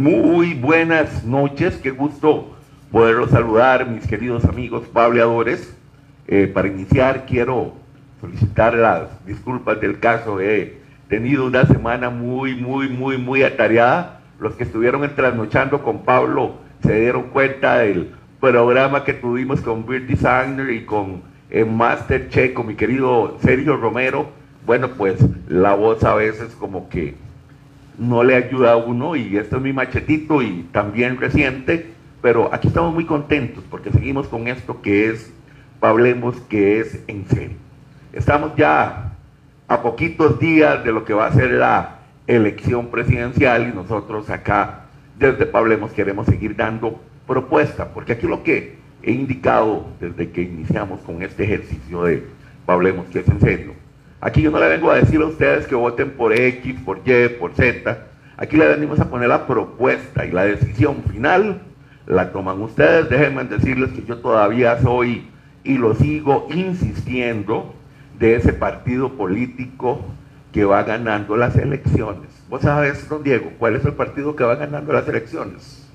Muy buenas noches, qué gusto poderlos saludar, mis queridos amigos pableadores. Eh, para iniciar, quiero solicitar las disculpas del caso. He tenido una semana muy, muy, muy, muy atareada. Los que estuvieron trasnochando con Pablo se dieron cuenta del programa que tuvimos con Bill Designer y con el Master Che, con mi querido Sergio Romero. Bueno, pues la voz a veces como que no le ayuda a uno y esto es mi machetito y también reciente, pero aquí estamos muy contentos porque seguimos con esto que es, hablemos que es en serio. Estamos ya a poquitos días de lo que va a ser la elección presidencial y nosotros acá desde Pablemos queremos seguir dando propuesta, porque aquí lo que he indicado desde que iniciamos con este ejercicio de Pablemos que es en serio, Aquí yo no le vengo a decir a ustedes que voten por X, por Y, por Z. Aquí le venimos a poner la propuesta y la decisión final la toman ustedes. Déjenme decirles que yo todavía soy y lo sigo insistiendo de ese partido político que va ganando las elecciones. ¿Vos sabes, don Diego, cuál es el partido que va ganando las elecciones?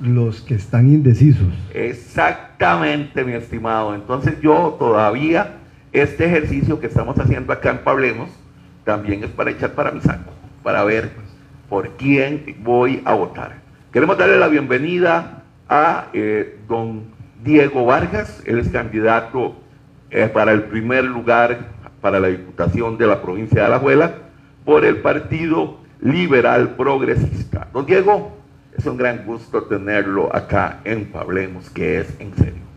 Los que están indecisos. Exactamente, mi estimado. Entonces yo todavía este ejercicio que estamos haciendo acá en Pablemos también es para echar para mi saco, para ver por quién voy a votar. Queremos darle la bienvenida a eh, don Diego Vargas, él es candidato eh, para el primer lugar para la Diputación de la provincia de Alajuela por el Partido Liberal Progresista. Don Diego, es un gran gusto tenerlo acá en Pablemos, que es en serio.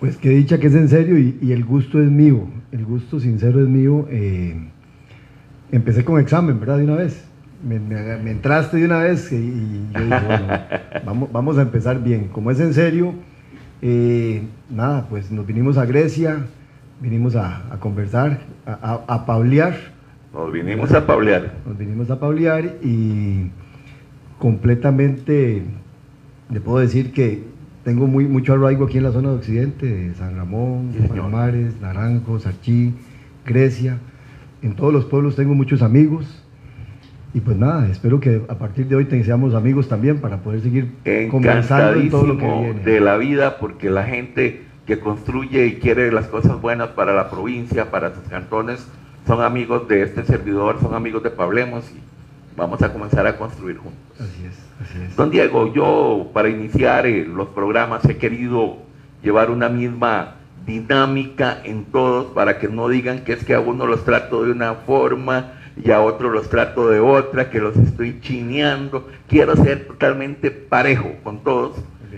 Pues que dicha que es en serio y, el gusto es mío, el gusto sincero es mío. Eh, empecé con examen, ¿verdad? De una vez. Me, entraste de una vez y, yo dije, bueno, vamos, vamos, a empezar bien. Como es en serio, eh, nada, pues nos vinimos a Grecia, vinimos a, conversar, a, a, paulear. Nos vinimos a paulear. Nos vinimos a paulear y completamente le puedo decir que tengo muy, mucho arraigo aquí en la zona de Occidente, de San Ramón, sí, Palomares, Naranjo, Sarchí, Grecia. En todos los pueblos tengo muchos amigos. Y pues nada, espero que a partir de hoy tengamos amigos también para poder seguir conversando en todo lo que viene. de la vida, porque la gente que construye y quiere las cosas buenas para la provincia, para sus cantones, son amigos de este servidor, son amigos de Pablemos y vamos a comenzar a construir juntos. Así es. Don Diego, yo para iniciar eh, los programas he querido llevar una misma dinámica en todos para que no digan que es que a uno los trato de una forma y a otro los trato de otra, que los estoy chineando. Quiero ser totalmente parejo con todos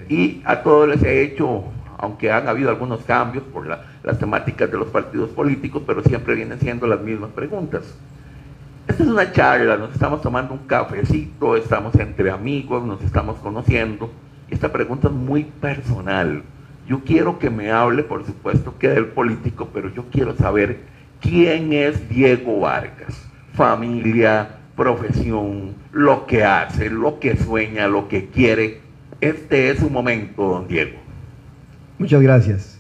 y a todos les he hecho, aunque han habido algunos cambios por las temáticas de los partidos políticos, pero siempre vienen siendo las mismas preguntas. Esta es una charla, nos estamos tomando un cafecito, estamos entre amigos, nos estamos conociendo. Esta pregunta es muy personal. Yo quiero que me hable, por supuesto, que del político, pero yo quiero saber quién es Diego Vargas. Familia, profesión, lo que hace, lo que sueña, lo que quiere. Este es su momento, don Diego. Muchas gracias.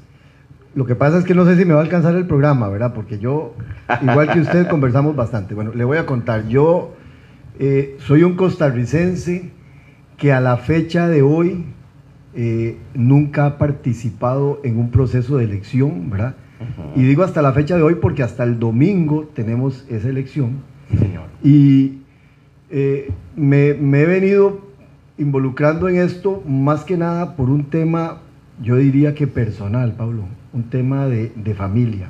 Lo que pasa es que no sé si me va a alcanzar el programa, ¿verdad? Porque yo, igual que usted, conversamos bastante. Bueno, le voy a contar. Yo eh, soy un costarricense que a la fecha de hoy eh, nunca ha participado en un proceso de elección, ¿verdad? Y digo hasta la fecha de hoy porque hasta el domingo tenemos esa elección. señor. Y eh, me, me he venido involucrando en esto más que nada por un tema, yo diría que personal, Pablo un tema de, familia.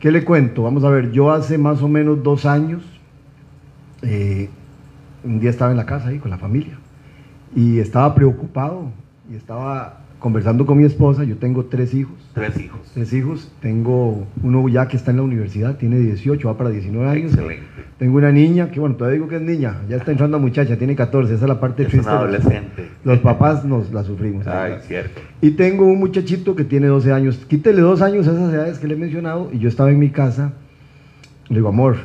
¿Qué le cuento? Vamos a ver, yo hace más o menos dos años, eh, un día estaba en la casa ahí con la familia y estaba preocupado y estaba conversando con mi esposa, yo tengo tres hijos. Tres hijos. Tres hijos. Tengo uno ya que está en la universidad, tiene 18, va para 19 años. Excelente. Tengo una niña, que bueno, todavía digo que es niña, ya está entrando a muchacha, tiene 14, esa es la parte es triste. Una adolescente. Los papás nos la sufrimos. Ay, cierto. Y tengo un muchachito que tiene 12 años. Quítele dos años a esas edades que le he mencionado y yo estaba en mi casa. Le digo, amor,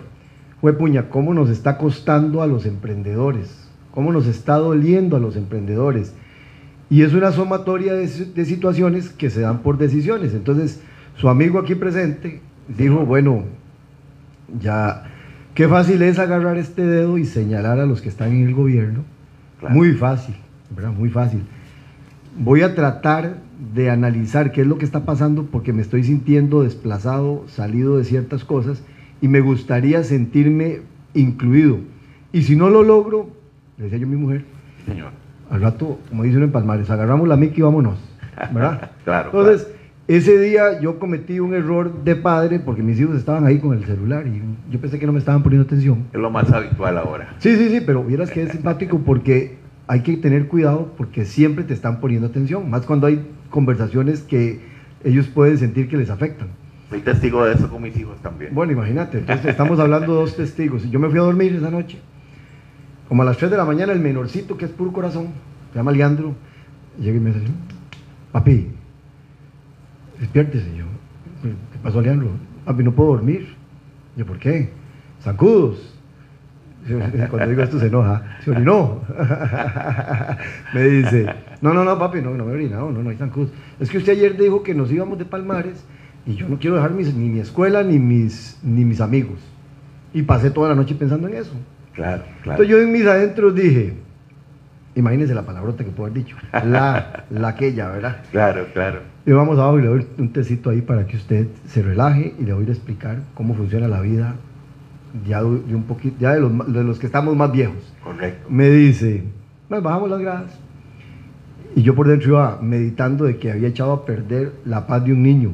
fue puña, ¿cómo nos está costando a los emprendedores? ¿Cómo nos está doliendo a los emprendedores? Y es una sumatoria de, situaciones que se dan por decisiones. Entonces, su amigo aquí presente dijo, bueno, ya Qué fácil es agarrar este dedo y señalar a los que están en el gobierno. Claro. Muy fácil, ¿verdad? Muy fácil. Voy a tratar de analizar qué es lo que está pasando porque me estoy sintiendo desplazado, salido de ciertas cosas y me gustaría sentirme incluido. Y si no lo logro, le decía yo a mi mujer, Señor. Al rato, como dicen en Palmares, agarramos la mica y vámonos, ¿verdad? Claro, Entonces, ese día yo cometí un error de padre porque mis hijos estaban ahí con el celular y yo pensé que no me estaban poniendo atención. Es lo más habitual ahora. Sí, sí, sí, pero vieras que es simpático porque hay que tener cuidado porque siempre te están poniendo atención, más cuando hay conversaciones que ellos pueden sentir que les afectan. Soy testigo de eso con mis hijos también. Bueno, imagínate, entonces estamos hablando de dos testigos. Yo me fui a dormir esa noche, como a las 3 de la mañana, el menorcito, que es puro corazón, se llama Leandro, llega y me dice, papi, despiértese. Yo, ¿qué pasó, Leandro? Papi, no puedo dormir. Yo, ¿por qué? Zancudos. Cuando digo esto se enoja. Se orinó. me dice, no, no, no, papi, no, no me he no, no hay zancudos. Es que usted ayer dijo que nos íbamos de Palmares y yo no quiero dejar mis- ni mi escuela ni mis, ni mis amigos. Y pasé toda la noche pensando en eso. Claro, claro. Entonces yo en mis adentros dije, imagínense la palabrota que puedo haber dicho, la, la aquella, ¿verdad? Claro, claro. Y vamos abajo y le doy un tecito ahí para que usted se relaje y le voy a explicar cómo funciona la vida ya de, un poquito, ya de los, de los que estamos más viejos. Correcto. Me dice, nos bajamos las gradas. Y yo por dentro iba meditando de que había echado a perder la paz de un niño.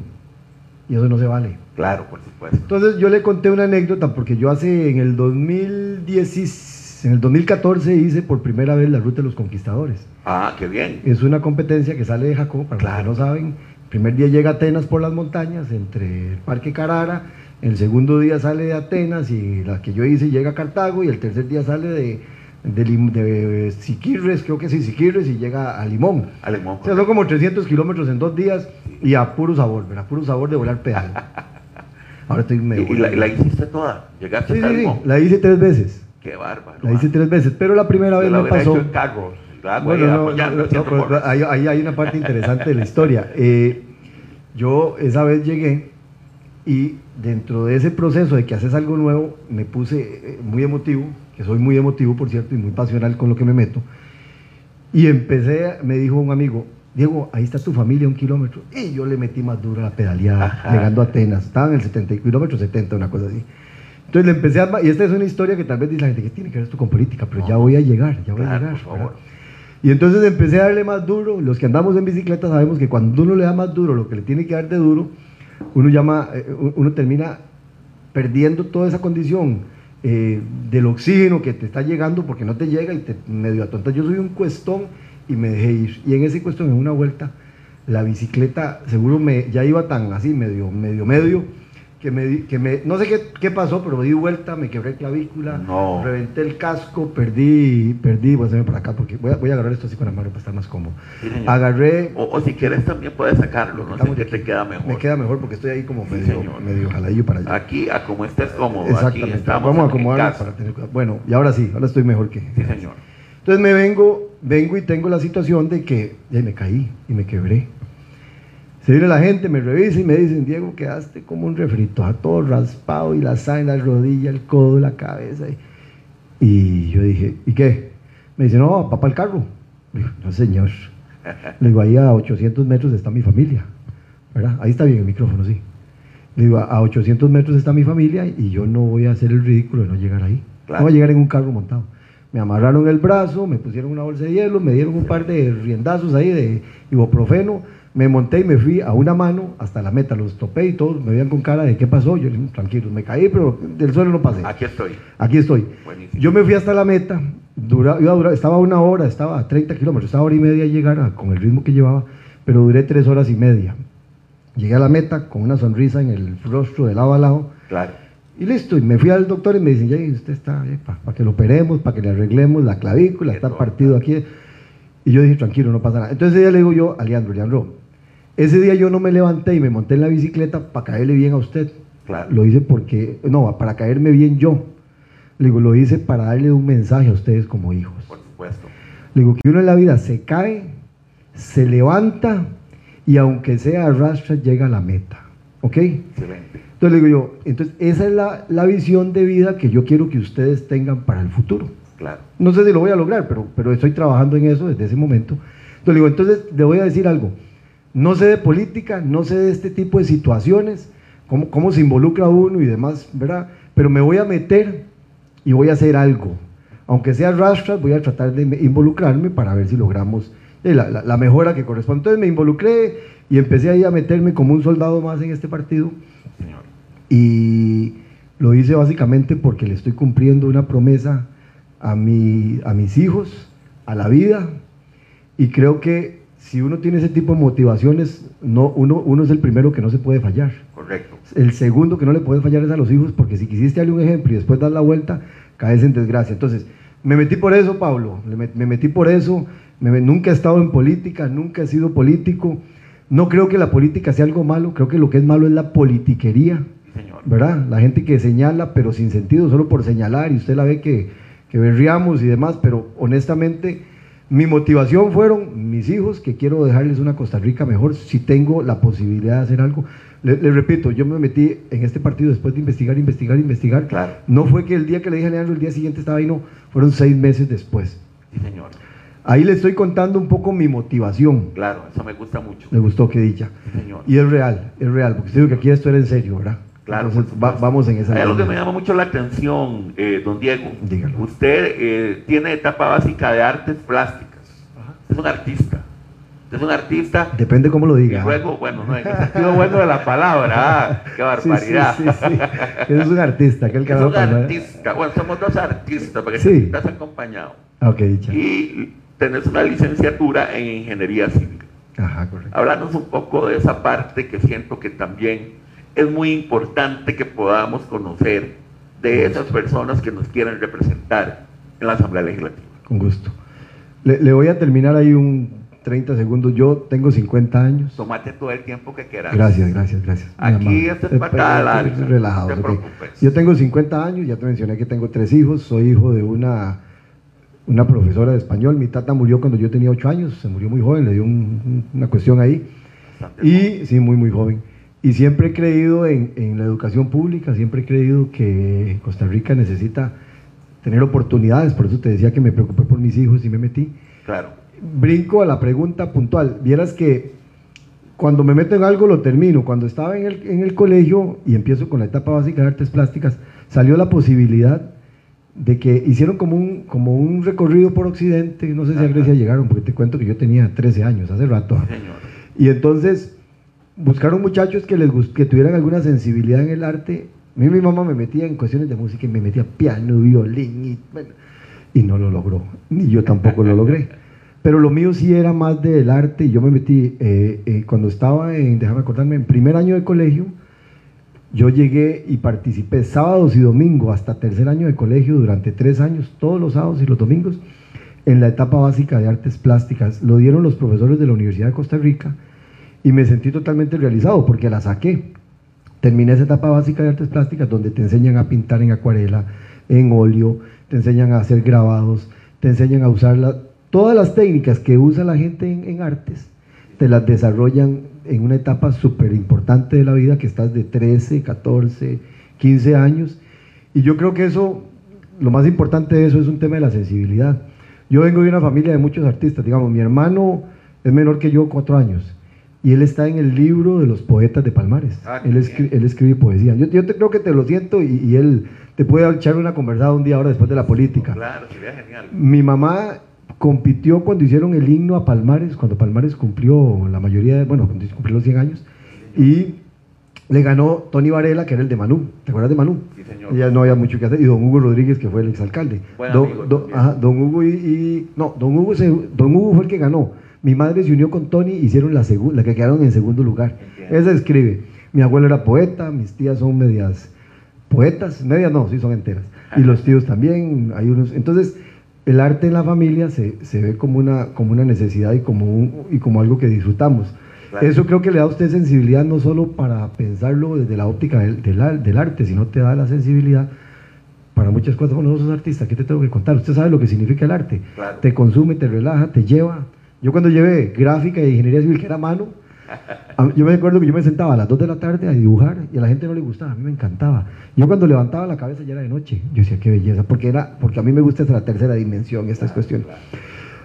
Y eso no se vale. Claro, por supuesto. Entonces yo le conté una anécdota porque yo hace en el 2010, en el 2014 hice por primera vez la ruta de los conquistadores. Ah, qué bien. Es una competencia que sale de Jacob, para Claro. los que no saben. El primer día llega a Atenas por las montañas, entre el Parque Carara. El segundo día sale de Atenas y la que yo hice llega a Cartago. Y el tercer día sale de, de, Lim- de Siquirres, creo que sí, Siquirres, y llega a Limón. Alemán. O sea, son como 300 kilómetros en dos días y a puro sabor, ¿verdad? Puro sabor de volar pedal. Ahora estoy medio... y la, y la hiciste toda. Llegaste Sí, hasta sí, sí, la hice tres veces. Qué bárbaro. La hice ah. tres veces, pero la primera vez la me pasó... hecho en hago Bueno, ahí no, no, no, pero ahí hay una parte interesante de la historia. Eh, yo esa vez llegué y dentro de ese proceso de que haces algo nuevo, me puse eh, muy emotivo, que soy muy emotivo, por cierto, y muy pasional con lo que me meto. Y empecé, me dijo un amigo, Diego, ahí está tu familia, un kilómetro. Y yo le metí más duro a la pedaleada, Ajá. llegando a Atenas. Estaba en el 70 kilómetro 70, una cosa así. Entonces le empecé a... Y esta es una historia que tal vez dice la gente, ¿qué tiene que ver esto con política? Pero ya No. voy a llegar, ya voy a Claro, llegar. por favor. Y entonces empecé a darle más duro. Los que andamos en bicicleta sabemos que cuando uno le da más duro lo que le tiene que dar de duro, uno, llama, eh, uno termina perdiendo toda esa condición eh, del oxígeno que te está llegando porque no te llega y te medio atonta. Yo soy un cuestón y me dejé ir. Y en ese cuestón, en una vuelta, la bicicleta seguro me, ya iba tan así, medio, medio, medio, que me, que me no sé qué, qué pasó, pero me di vuelta, me quebré clavícula, No. reventé el casco, perdí, perdí, voy a hacerme por acá porque voy a, voy a agarrar esto así con la mano para estar más cómodo. Sí. Agarré, O, o si quieres también puedes sacarlo, no sé qué aquí. te queda mejor. me queda mejor porque estoy ahí como Sí, medio, señor. medio jaladillo para allá. Aquí, a como estés cómodo. Aquí Exactamente, estamos vamos a acomodarnos para tener. Bueno, y ahora sí, ahora estoy mejor que... Sí, señor. Entonces me vengo, vengo y tengo la situación de que ya me caí y me quebré. Se viene la gente, me revisa y me dicen, Diego, quedaste como un refrito, a todo raspado y la sangre, la rodilla, el codo, la cabeza. Y, yo dije, ¿y qué? Me dice, no, papá, el carro. Digo, no, señor. Le digo, ahí a 800 metros está mi familia. ¿Verdad? Ahí está bien el micrófono, sí. Le digo, a 800 metros está mi familia y yo no voy a hacer el ridículo de no llegar ahí. Claro. No voy a llegar en un carro montado. Me amarraron el brazo, me pusieron una bolsa de hielo, me dieron un par de riendazos ahí de ibuprofeno, me monté y me fui a una mano hasta la meta, los topé y todos me veían con cara de qué pasó. Yo dije, tranquilos, me caí, pero del suelo no pasé. Aquí estoy. Aquí estoy. Buenísimo. Yo me fui hasta la meta, dura, iba a durar- estaba una hora, estaba a 30 kilómetros, estaba hora y media llegar a- con el ritmo que llevaba, pero duré tres horas y media. Llegué a la meta con una sonrisa en el rostro de lado a lado Claro. Y listo. Y me fui al doctor y me dicen, ya usted está, para que lo operemos, para que le arreglemos la clavícula, está partido aquí. Y yo dije, tranquilo, no pasa nada. Entonces ese día le digo yo a Leandro, Leandro, ese día yo no me levanté y me monté en la bicicleta para caerle bien a usted. Claro. Lo hice porque, no, para caerme bien yo. Le digo, lo hice para darle un mensaje a ustedes como hijos. Por supuesto. Le digo que uno en la vida se cae, se levanta y aunque sea arrastra, llega a la meta. ¿Ok? Excelente. Entonces le digo yo, entonces esa es la, la visión de vida que yo quiero que ustedes tengan para el futuro. Claro. No sé si lo voy a lograr, pero, pero estoy trabajando en eso desde ese momento. Entonces le digo, entonces le voy a decir algo. No sé de política, no sé de este tipo de situaciones, cómo, cómo se involucra uno y demás, ¿verdad? Pero me voy a meter y voy a hacer algo. Aunque sea rastras, voy a tratar de involucrarme para ver si logramos eh, la, la, la mejora que corresponde. Entonces me involucré y empecé ahí a meterme como un soldado más en este partido. Señor. Y lo hice básicamente porque le estoy cumpliendo una promesa a, mi, a mis hijos, a la vida. Y creo que si uno tiene ese tipo de motivaciones, no, uno, uno es el primero que no se puede fallar. Correcto. El segundo que no le puedes fallar es a los hijos, porque si quisiste darle un ejemplo y después das la vuelta, caes en desgracia. Entonces, me metí por eso, Pablo, me, me metí por eso. Me, nunca he estado en política, nunca he sido político. No creo que la política sea algo malo, creo que lo que es malo es la politiquería, Señor. ¿verdad? La gente que señala, pero sin sentido, solo por señalar, y usted la ve que, que berriamos y demás, pero honestamente mi motivación fueron mis hijos, que quiero dejarles una Costa Rica mejor si tengo la posibilidad de hacer algo. Le, le repito, yo me metí en este partido después de investigar, investigar, investigar. Claro. No fue que el día que le dije a Leandro, el día siguiente estaba ahí, no, fueron seis meses después. Sí, señor. Ahí le estoy contando un poco mi motivación. Claro, eso me gusta mucho. Me gustó que dicha. Sí, señor. Y es real, es real, porque usted dijo que aquí esto era en serio, ¿verdad? Claro, Entonces, va- vamos en esa Hay algo que me llama mucho la atención, eh, don Diego. Dígalo. Usted eh, tiene etapa básica de artes plásticas. Es un artista. Es un artista. Depende cómo lo Y diga. luego, bueno, no, en el sentido bueno de la palabra. ah, ¡Qué barbaridad! Sí, sí, sí. Es un artista, aquel que Es un palabra. artista. Bueno, somos dos artistas, porque estás acompañado. Ah, Ok, dicha. Y tenés una licenciatura en ingeniería civil. Ajá, correcto. Háblanos un poco de esa parte que siento que también es muy importante que podamos conocer de esas personas que nos quieren representar en la Asamblea Legislativa. Con gusto. Le, le voy a terminar ahí un 30 segundos. Yo tengo 50 años. Tómate todo el tiempo que quieras. Gracias, gracias, gracias. Aquí esto es patada larga, Relajados, no te ok. preocupes. Yo tengo 50 años, ya te mencioné que tengo tres hijos. Soy hijo de una, una profesora de español. Mi tata murió cuando yo tenía 8 años. Se murió muy joven, le dio un- un- una cuestión ahí. Bastante. Y sí, muy, muy joven. Y siempre he creído en, en la educación pública, siempre he creído que Costa Rica necesita tener oportunidades. Por eso te decía que me preocupé por mis hijos y me metí. Claro. Brinco a la pregunta puntual. Vieras que cuando me meto en algo lo termino. Cuando estaba en el, en el colegio y empiezo con la etapa básica de artes plásticas, salió la posibilidad de que hicieron como un, como un recorrido por Occidente. No sé si a. Grecia llegaron, porque te cuento que yo tenía 13 años, hace rato. Señor. Y entonces buscaron muchachos que, les que tuvieran alguna sensibilidad en el arte. A mí mi mamá me metía en cuestiones de música y me metía piano, violín y, bueno, y no lo logró. Ni yo tampoco lo logré. Pero lo mío sí era más del arte y yo me metí, eh, eh, cuando estaba en, déjame acordarme, en primer año de colegio, yo llegué y participé sábados y domingos hasta tercer año de colegio durante tres años, todos los sábados y los domingos, en la etapa básica de artes plásticas. Lo dieron los profesores de la Universidad de Costa Rica y me sentí totalmente realizado porque la saqué. Terminé esa etapa básica de artes plásticas donde te enseñan a pintar en acuarela, en óleo, te enseñan a hacer grabados, te enseñan a usar la- todas las técnicas que usa la gente en, en artes, te las desarrollan en una etapa súper importante de la vida que estás de 13, 14, 15 años. Y yo creo que eso, lo más importante de eso es un tema de la sensibilidad. Yo vengo de una familia de muchos artistas, digamos, mi hermano es menor que yo, cuatro años, y él está en el libro de los poetas de Palmares. Ah, él, bien. escri- él escribe poesía. Yo, yo te creo que te lo siento y, y él te puede echar una conversada un día ahora después de la política. Claro, sería genial. Mi mamá compitió cuando hicieron el himno a Palmares, cuando Palmares cumplió la mayoría, de, bueno, cuando cumplió los 100 años, y le ganó Tony Varela, que era el de Manú. ¿Te acuerdas de Manú? Sí, señor. Ya no había mucho que hacer. Y don Hugo Rodríguez, que fue el exalcalde. Buen Don, amigo don- ajá, don Hugo y, y- No, don Hugo, se- don Hugo fue el que ganó. Mi madre se unió con Tony y hicieron la, segu- la que quedaron en segundo lugar. Entiendo. Esa escribe. Mi abuelo era poeta, mis tías son medias poetas, medias no, sí son enteras. Y los tíos también, hay unos. Entonces, el arte en la familia se, se ve como una, como una necesidad y como, un- y como algo que disfrutamos. Claro. Eso creo que le da a usted sensibilidad no solo para pensarlo desde la óptica del, del del arte, sino te da la sensibilidad para muchas cosas. Bueno, vos sos artista, ¿qué te tengo que contar? Usted sabe lo que significa el arte. Claro. Te consume, te relaja, te lleva. Yo cuando llevé gráfica e ingeniería civil, que era mano, Yo me acuerdo que yo me sentaba a las 2 de la tarde a dibujar y a la gente no le gustaba, a mí me encantaba. Yo cuando levantaba la cabeza ya era de noche. Yo decía, qué belleza, porque, era, porque a mí me gusta esa la tercera dimensión, estas cuestiones.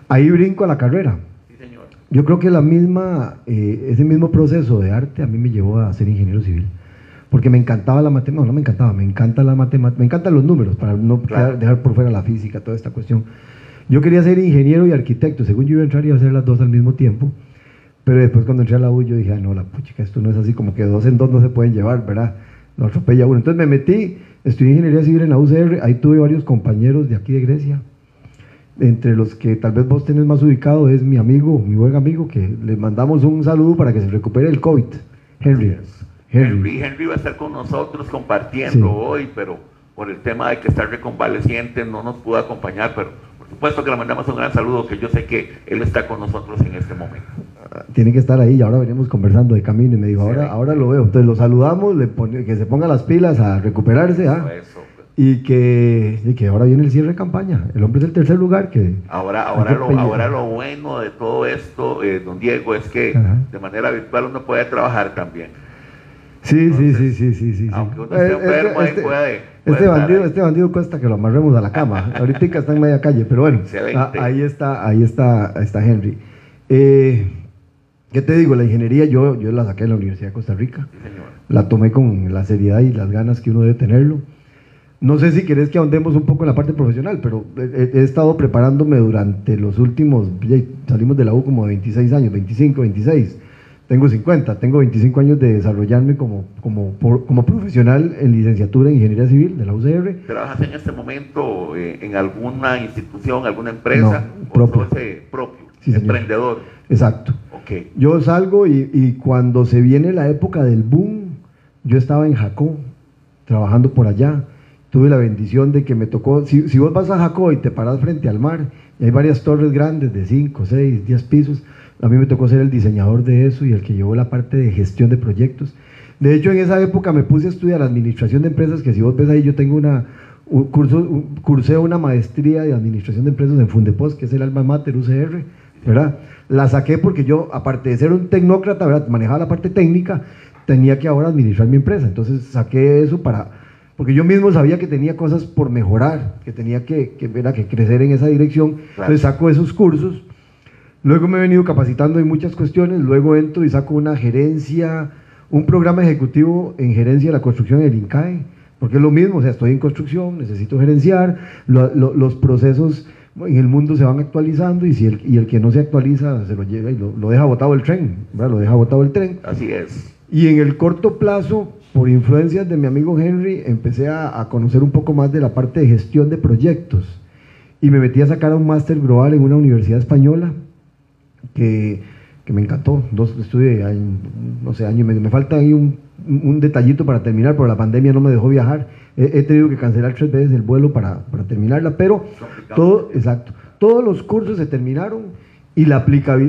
Ahí brinco a la carrera. Yo creo que la misma, eh, ese mismo proceso de arte a mí me llevó a ser ingeniero civil. Porque me encantaba la matemática, no, no me encantaba, me encanta la matemática, me encantan los números, para no dejar por fuera la física, toda esta cuestión. Yo quería ser ingeniero y arquitecto, según yo iba a entrar iba a hacer las dos al mismo tiempo, pero después cuando entré a la U yo dije, ah, no, la puchica, esto no es así, como que dos en dos no se pueden llevar, ¿verdad? No atropella uno. Entonces me metí, estudié ingeniería civil en la UCR, ahí tuve varios compañeros de aquí de Grecia, entre los que tal vez vos tenés más ubicado es mi amigo, mi buen amigo, que le mandamos un saludo para que se recupere el COVID, Henry. Henry, Henry va a estar con nosotros compartiendo hoy, pero por el tema de que está reconvaleciente no nos pudo acompañar, pero por supuesto que le mandamos un gran saludo, que yo sé que él está con nosotros en este momento. Ah, tiene que estar ahí, y ahora venimos conversando de camino y me dijo, ahora, ahora lo veo, entonces lo saludamos, le que se ponga las pilas a recuperarse. ¿ah? y que, y que ahora viene el cierre de campaña. El hombre es el tercer lugar que... Ahora, ahora, lo, ahora lo bueno de todo esto, eh, don Diego, es que de manera virtual uno puede trabajar también. Sí, sí, sí, sí, sí, sí. Aunque uno esté eh, enfermo, este, puede, este, bandido, este bandido cuesta que lo amarremos a la cama. Ahorita está en media calle, pero bueno, ahí está, ahí está, está Henry. Eh, ¿Qué te digo? La ingeniería yo, yo la saqué de la Universidad de Costa Rica. La tomé con la seriedad y las ganas que uno debe tenerlo. No sé si querés que ahondemos un poco en la parte profesional, pero he, estado preparándome durante los últimos, salimos de la U como 26 años, 25, 26, tengo 50, tengo 25 años de desarrollarme como, como, como profesional en licenciatura en Ingeniería Civil de la UCR. ¿Trabajas en este momento eh, en alguna institución, alguna empresa? No, propio. propio, emprendedor. Exacto. Okay. Yo salgo y, y cuando se viene la época del boom, yo estaba en Jacó, trabajando por allá tuve la bendición de que me tocó, si, vos vas a Jacó y te paras frente al mar, y hay varias torres grandes de 5, 6, 10 pisos, a mí me tocó ser el diseñador de eso y el que llevó la parte de gestión de proyectos. De hecho, en esa época me puse a estudiar administración de empresas, que si vos ves ahí, yo tengo una, un curso, cursé una maestría de administración de empresas en Fundepos, que es el alma mater UCR, ¿verdad? La saqué porque yo, aparte de ser un tecnócrata, ¿verdad? manejaba la parte técnica, tenía que ahora administrar mi empresa. Entonces saqué eso para porque yo mismo sabía que tenía cosas por mejorar, que tenía que, que, que crecer en esa dirección, entonces saco esos cursos, luego me he venido capacitando en muchas cuestiones, luego entro y saco una gerencia, un programa ejecutivo en gerencia de la construcción en el INCAE, porque es lo mismo, o sea, estoy en construcción, necesito gerenciar, los procesos en el mundo se van actualizando y si el, y el que no se actualiza se lo lleva y lo, deja botado el tren, lo deja botado el tren. Así es. Y en el corto plazo por influencias de mi amigo Henry, empecé a, conocer un poco más de la parte de gestión de proyectos y me metí a sacar un máster global en una universidad española que, me encantó. Dos estudié, no sé, año y medio. Me falta ahí un, detallito para terminar, pero la pandemia no me dejó viajar. He, tenido que cancelar tres veces el vuelo para, terminarla, pero todo, exacto, todos los cursos se terminaron y la,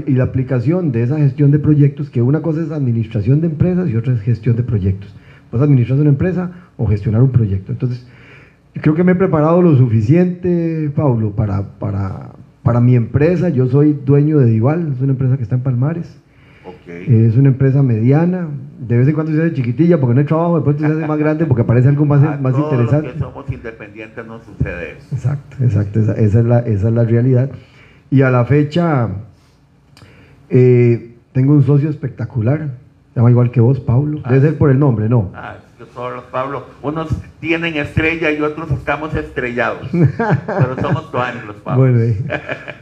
y la aplicación de esa gestión de proyectos, que una cosa es administración de empresas y otra es gestión de proyectos a administrar una empresa o gestionar un proyecto. Entonces, creo que me he preparado lo suficiente, Pablo, para, para, para mi empresa. Yo soy dueño de Dival, es una empresa que está en Palmares. Okay. Es una empresa mediana, de vez en cuando se hace chiquitilla porque no hay trabajo, después se hace más grande porque parece algo más, más interesante. que somos independientes no sucede eso. Exacto, exacto, esa, es, la, esa es la realidad. Y a la fecha eh, tengo un socio espectacular, llama igual que vos, Pablo. Debe ser por el nombre, ¿no? Ah, los Pablo. Unos tienen estrella y otros estamos estrellados. pero somos tuanes los Pablo. Bueno, eh,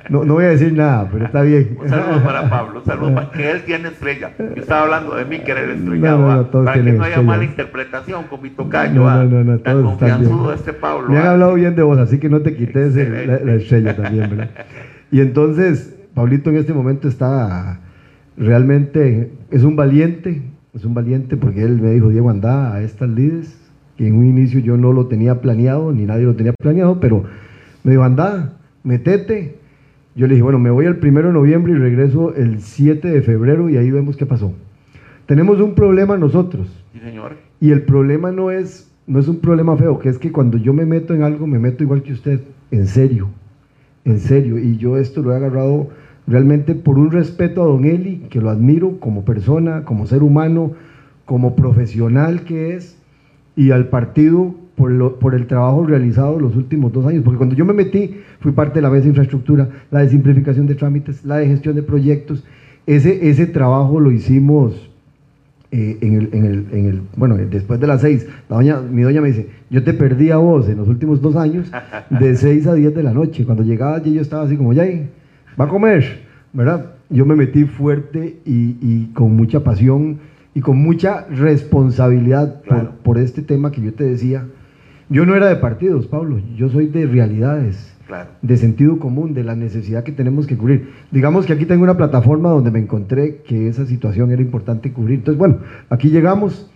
no, no, voy a decir nada, pero está bien. Un saludo para Pablo, un saludo para que él tiene estrella. Yo estaba hablando de mí que era el estrellado. No, no, para que no haya mala interpretación con mi tocayo. No, no, no, tan confianzudo este Pablo. Me han hablado bien de vos, así que no te quites la, la estrella también, ¿verdad? Y entonces, Pablito en este momento está realmente es un valiente, es un valiente porque él me dijo, Diego, anda a estas lides, que en un inicio yo no lo tenía planeado, ni nadie lo tenía planeado, pero me dijo, anda, metete. Yo le dije, bueno, me voy el primero de noviembre y regreso el 7 de febrero y ahí vemos qué pasó. Tenemos un problema nosotros. Sí, señor. Y el problema no es, no es un problema feo, que es que cuando yo me meto en algo, me meto igual que usted, en serio, en serio. Y yo esto lo he agarrado realmente por un respeto a don Eli, que lo admiro como persona, como ser humano, como profesional que es, y al partido por, lo, por el trabajo realizado los últimos dos años, porque cuando yo me metí fui parte de la mesa de infraestructura, la de simplificación de trámites, la de gestión de proyectos, ese, ese trabajo lo hicimos eh, en, el, en, el, en, el, bueno, después de las seis, la doña, mi doña me dice, yo te perdí a vos en los últimos dos años de seis a diez de la noche, cuando llegaba yo estaba así como, ya, va a comer, ¿verdad? Yo me metí fuerte y, y con mucha pasión y con mucha responsabilidad por, por, este tema que yo te decía. Yo no era de partidos, Pablo, yo soy de realidades, de sentido común, de la necesidad que tenemos que cubrir. Digamos que aquí tengo una plataforma donde me encontré que esa situación era importante cubrir. Entonces, bueno, aquí llegamos.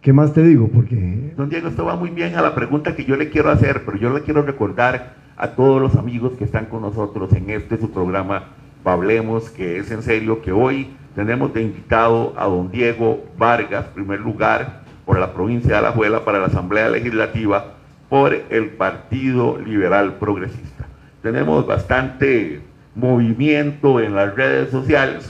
¿Qué más te digo? Porque... Don Diego, esto va muy bien a la pregunta que yo le quiero hacer, pero yo le quiero recordar a todos los amigos que están con nosotros en este su programa Hablemos, que es en serio que hoy tenemos de invitado a don Diego Vargas, primer lugar por la provincia de Alajuela para la Asamblea Legislativa por el Partido Liberal Progresista. Tenemos bastante movimiento en las redes sociales.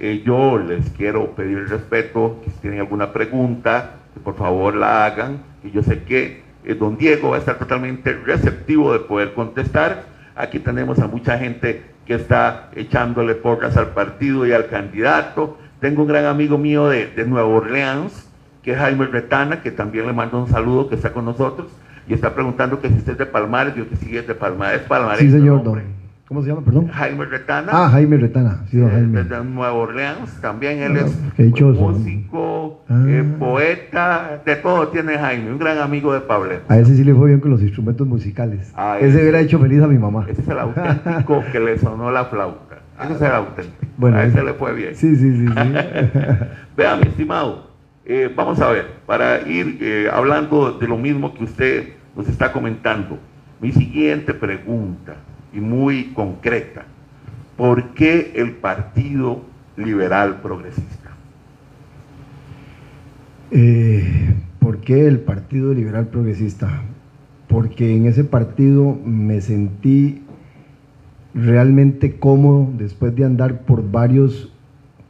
Eh, yo les quiero pedir respeto, si tienen alguna pregunta, por favor la hagan. Y yo sé que eh, don Diego va a estar totalmente receptivo de poder contestar. Aquí tenemos a mucha gente que está echándole porras al partido y al candidato. Tengo un gran amigo mío de, de Nueva Orleans, que es Jaime Retana, que también le mando un saludo, que está con nosotros, y está preguntando que si usted es de Palmares, yo que sigue de Palmares, Palmares. Sí, señor, don. ¿Cómo se llama, perdón? Jaime Retana. Ah, Jaime Retana, sí, don Jaime. Desde Nueva Orleans, también él es dichoso, músico, ah. eh, poeta, de todo tiene Jaime, un gran amigo de Pablo. A ese sí le fue bien con los instrumentos musicales. Ah, ese, hubiera hecho feliz a mi mamá. Ese es el auténtico que le sonó la flauta. Ese es el auténtico. Bueno, a ese le fue bien. Sí, sí, sí. sí. Vea, mi estimado, eh, vamos a ver, para ir eh, hablando de lo mismo que usted nos está comentando, mi siguiente pregunta, y muy concreta, ¿por qué el Partido Liberal Progresista? Eh, ¿Por qué el Partido Liberal Progresista? Porque en ese partido me sentí realmente cómodo después de andar por varios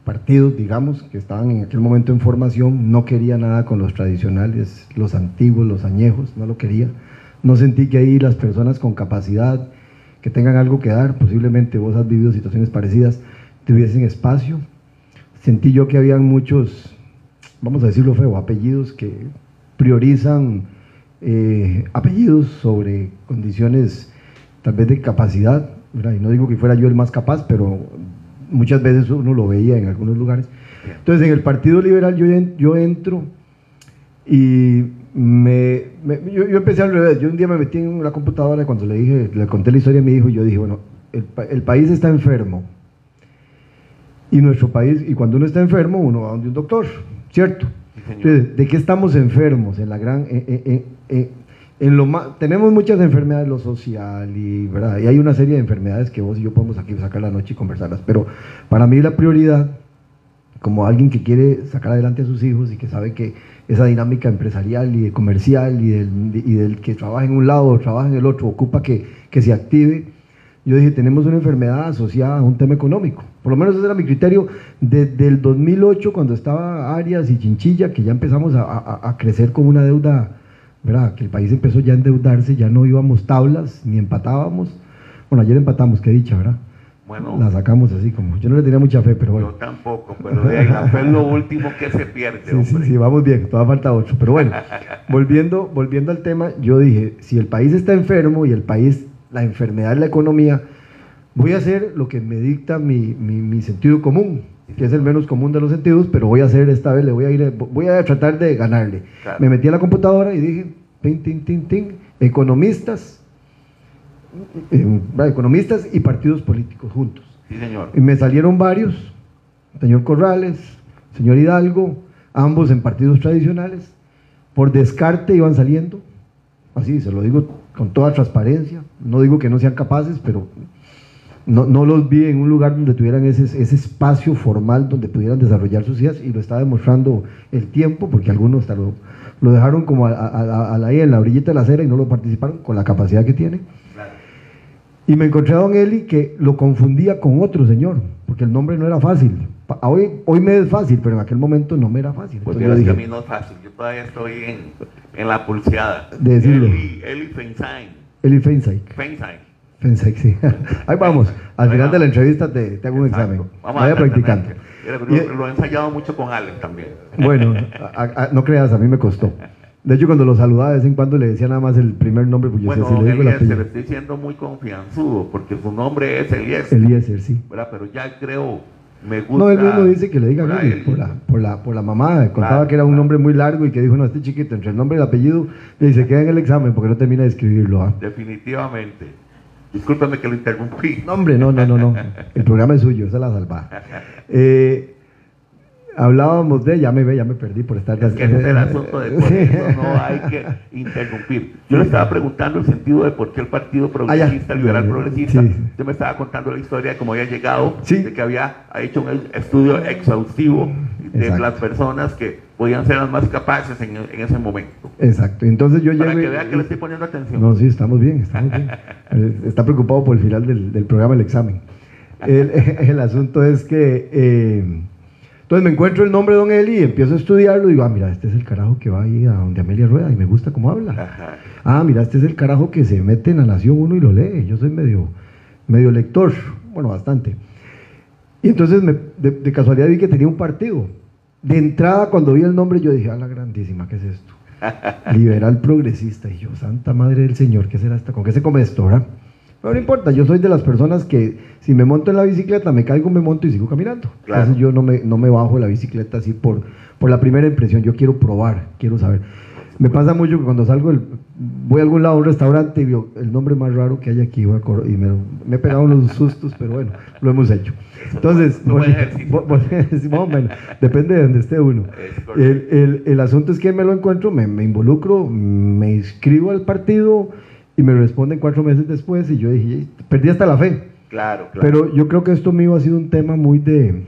partidos, digamos, que estaban en aquel momento en formación, no quería nada con los tradicionales, los antiguos, los añejos, no lo quería. No sentí que ahí las personas con capacidad, que tengan algo que dar, posiblemente vos has vivido situaciones parecidas, tuviesen espacio. Sentí yo que habían muchos, vamos a decirlo feo, apellidos que priorizan eh, apellidos sobre condiciones tal vez de capacidad, y no digo que fuera yo el más capaz, pero muchas veces uno lo veía en algunos lugares. Entonces en el Partido Liberal yo, yo entro y me, yo, empecé al revés. Yo un día me metí en la computadora y cuando le dije, le conté la historia a mi hijo, yo dije, bueno, el, país está enfermo. Y nuestro país, y cuando uno está enfermo, uno va donde un doctor, ¿cierto? Entonces, ¿de qué estamos enfermos? En la gran, en lo tenemos muchas enfermedades, lo social y, ¿verdad? y hay una serie de enfermedades que vos y yo podemos aquí sacar la noche y conversarlas. Pero para mí la prioridad, como alguien que quiere sacar adelante a sus hijos y que sabe que esa dinámica empresarial y comercial y del, y del, que trabaja en un lado o trabaja en el otro, ocupa que, que, se active. Yo dije, tenemos una enfermedad asociada a un tema económico. Por lo menos ese era mi criterio desde el 2008, cuando estaba Arias y Chinchilla, que ya empezamos a, a, a, crecer con una deuda, ¿verdad? Que el país empezó ya a endeudarse, ya no íbamos tablas ni empatábamos. Bueno, ayer empatamos, qué dicha, ¿verdad? Bueno, la sacamos así como. Yo no le tenía mucha fe, pero bueno. Yo tampoco, pero de ahí la fe es lo último que se pierde. Sí, sí, sí, vamos bien, todavía falta ocho. Pero bueno, volviendo, volviendo al tema, yo dije: si el país está enfermo y el país, la enfermedad es la economía, voy a hacer lo que me dicta mi, mi, mi sentido común, que es el menos común de los sentidos, pero voy a hacer esta vez, le voy a ir, voy a tratar de ganarle. Claro. Me metí a la computadora y dije: tin, tin, tin, tin, economistas eh, economistas y partidos políticos juntos. Sí, señor. Y me salieron varios, señor Corrales, señor Hidalgo, ambos en partidos tradicionales, por descarte iban saliendo, así se lo digo con toda transparencia, no digo que no sean capaces, pero no, no los vi en un lugar donde tuvieran ese, ese, espacio formal donde pudieran desarrollar sus ideas y lo está demostrando el tiempo, porque algunos hasta lo, lo dejaron como a, a, a, ahí en la orillita de la acera y no lo participaron con la capacidad que tienen. Y me encontré a don Eli que lo confundía con otro señor, porque el nombre no era fácil. Hoy, hoy me es fácil, pero en aquel momento no me era fácil. Pues yo que a dije, mí no es fácil, yo todavía estoy en, en la pulseada. De decirlo. Eli, Eli Feinstein. Eli Feinsack. Feinstein. Feinsack, sí. Ahí vamos. Al final de la entrevista te, te hago un Exacto. examen. Vamos Vaya a practicando. Lo, lo he ensayado mucho con Allen también. Bueno, a- a- no creas, a mí me costó. De hecho, cuando lo saludaba de vez en cuando le decía nada más el primer nombre, yo Bueno, si le digo el Eliezer, le estoy siendo muy confianzudo porque su nombre es Eliezer, Eliezer, sí. ¿verdad? Pero ya creo, me gusta. No, él mismo dice que le diga Eli. por la, por, la, por la mamá. Contaba Claro, que era un claro. nombre muy largo y que dijo, no, este chiquito, entre el nombre y el apellido, le dice, queda en el examen porque no termina de escribirlo. ¿ah? Definitivamente. Discúlpame que lo interrumpí. No, hombre, no, no, no, no. El programa es suyo, esa es la salvada. Eh, hablábamos de, ya me ve, ya me perdí por estar... Es que es el asunto de eso no hay que interrumpir. Yo le estaba preguntando el sentido de por qué el Partido Progresista, Ah, ya. Liberal Progresista, sí. yo me estaba contando la historia de cómo había llegado, Sí. de que había hecho un estudio exhaustivo de Exacto. las personas que podían ser las más capaces en, en ese momento. Exacto, entonces yo Para que vea que le estoy poniendo atención. No, sí, estamos bien, estamos bien. Eh, Está preocupado por el final del, del programa, el examen. El, el asunto es que, eh, entonces me encuentro el nombre de Don Eli y empiezo a estudiarlo y digo, ah, mira, este es el carajo que va ahí a donde Amelia Rueda y me gusta cómo habla. Ajá. Ah, mira, este es el carajo que se mete en la Nación 1 y lo lee. Yo soy medio, medio lector, bueno, bastante. Y entonces me- de, de casualidad vi que tenía un partido. De entrada, cuando vi el nombre, yo dije, ah, la grandísima, ¿qué es esto? Liberal progresista. Y yo, Santa Madre del Señor, ¿qué será esto? ¿Con qué se come esto, verdad? Pero no importa, yo soy de las personas que si me monto en la bicicleta, me caigo, me monto y sigo caminando. Claro. Entonces yo no me, no me bajo la bicicleta así por, por la primera impresión. Yo quiero probar, quiero saber. Me pasa mucho que cuando salgo, del- voy a algún lado, a un restaurante y veo el nombre más raro que hay aquí y me, me he pegado unos sustos, pero bueno, lo hemos hecho. Entonces, Un buen volvi- ejercicio. vol- vol- sí, más o menos, depende de donde esté uno. El, el- el asunto es que me lo encuentro, me, me involucro, me inscribo al partido y me responden cuatro meses después y yo dije, perdí hasta la fe. Claro, claro. Pero yo creo que esto mío ha sido un tema muy de,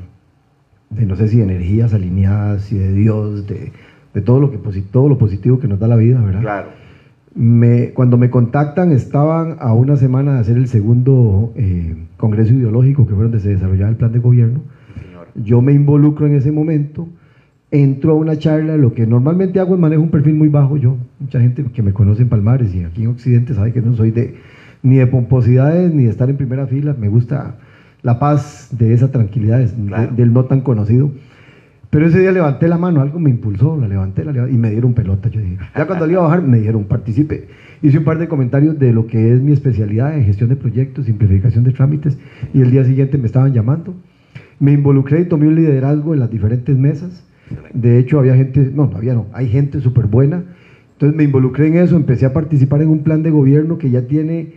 de no sé si de energías alineadas y de Dios, de, de todo, lo que, todo lo positivo que nos da la vida, ¿verdad? claro. Me, cuando me contactan estaban a una semana de hacer el segundo eh, congreso ideológico que fue donde se desarrollaba el plan de gobierno. Señor. Yo me involucro en ese momento, entro a una charla, lo que normalmente hago es manejo un perfil muy bajo. Yo, mucha gente que me conoce en Palmares y aquí en Occidente sabe que no soy de ni de pomposidades ni de estar en primera fila. Me gusta la paz de esa tranquilidad, de- Claro. del no tan conocido. Pero ese día levanté la mano, algo me impulsó, la levanté la levanté, y me dieron pelota. Yo dije, ya cuando le iba a bajar me dijeron, participe. Hice un par de comentarios de lo que es mi especialidad en gestión de proyectos, simplificación de trámites, y el día siguiente me estaban llamando. Me involucré y tomé un liderazgo en las diferentes mesas. De hecho, había gente, no, no había, no, hay gente súper buena. Entonces me involucré en eso, empecé a participar en un plan de gobierno que ya tiene,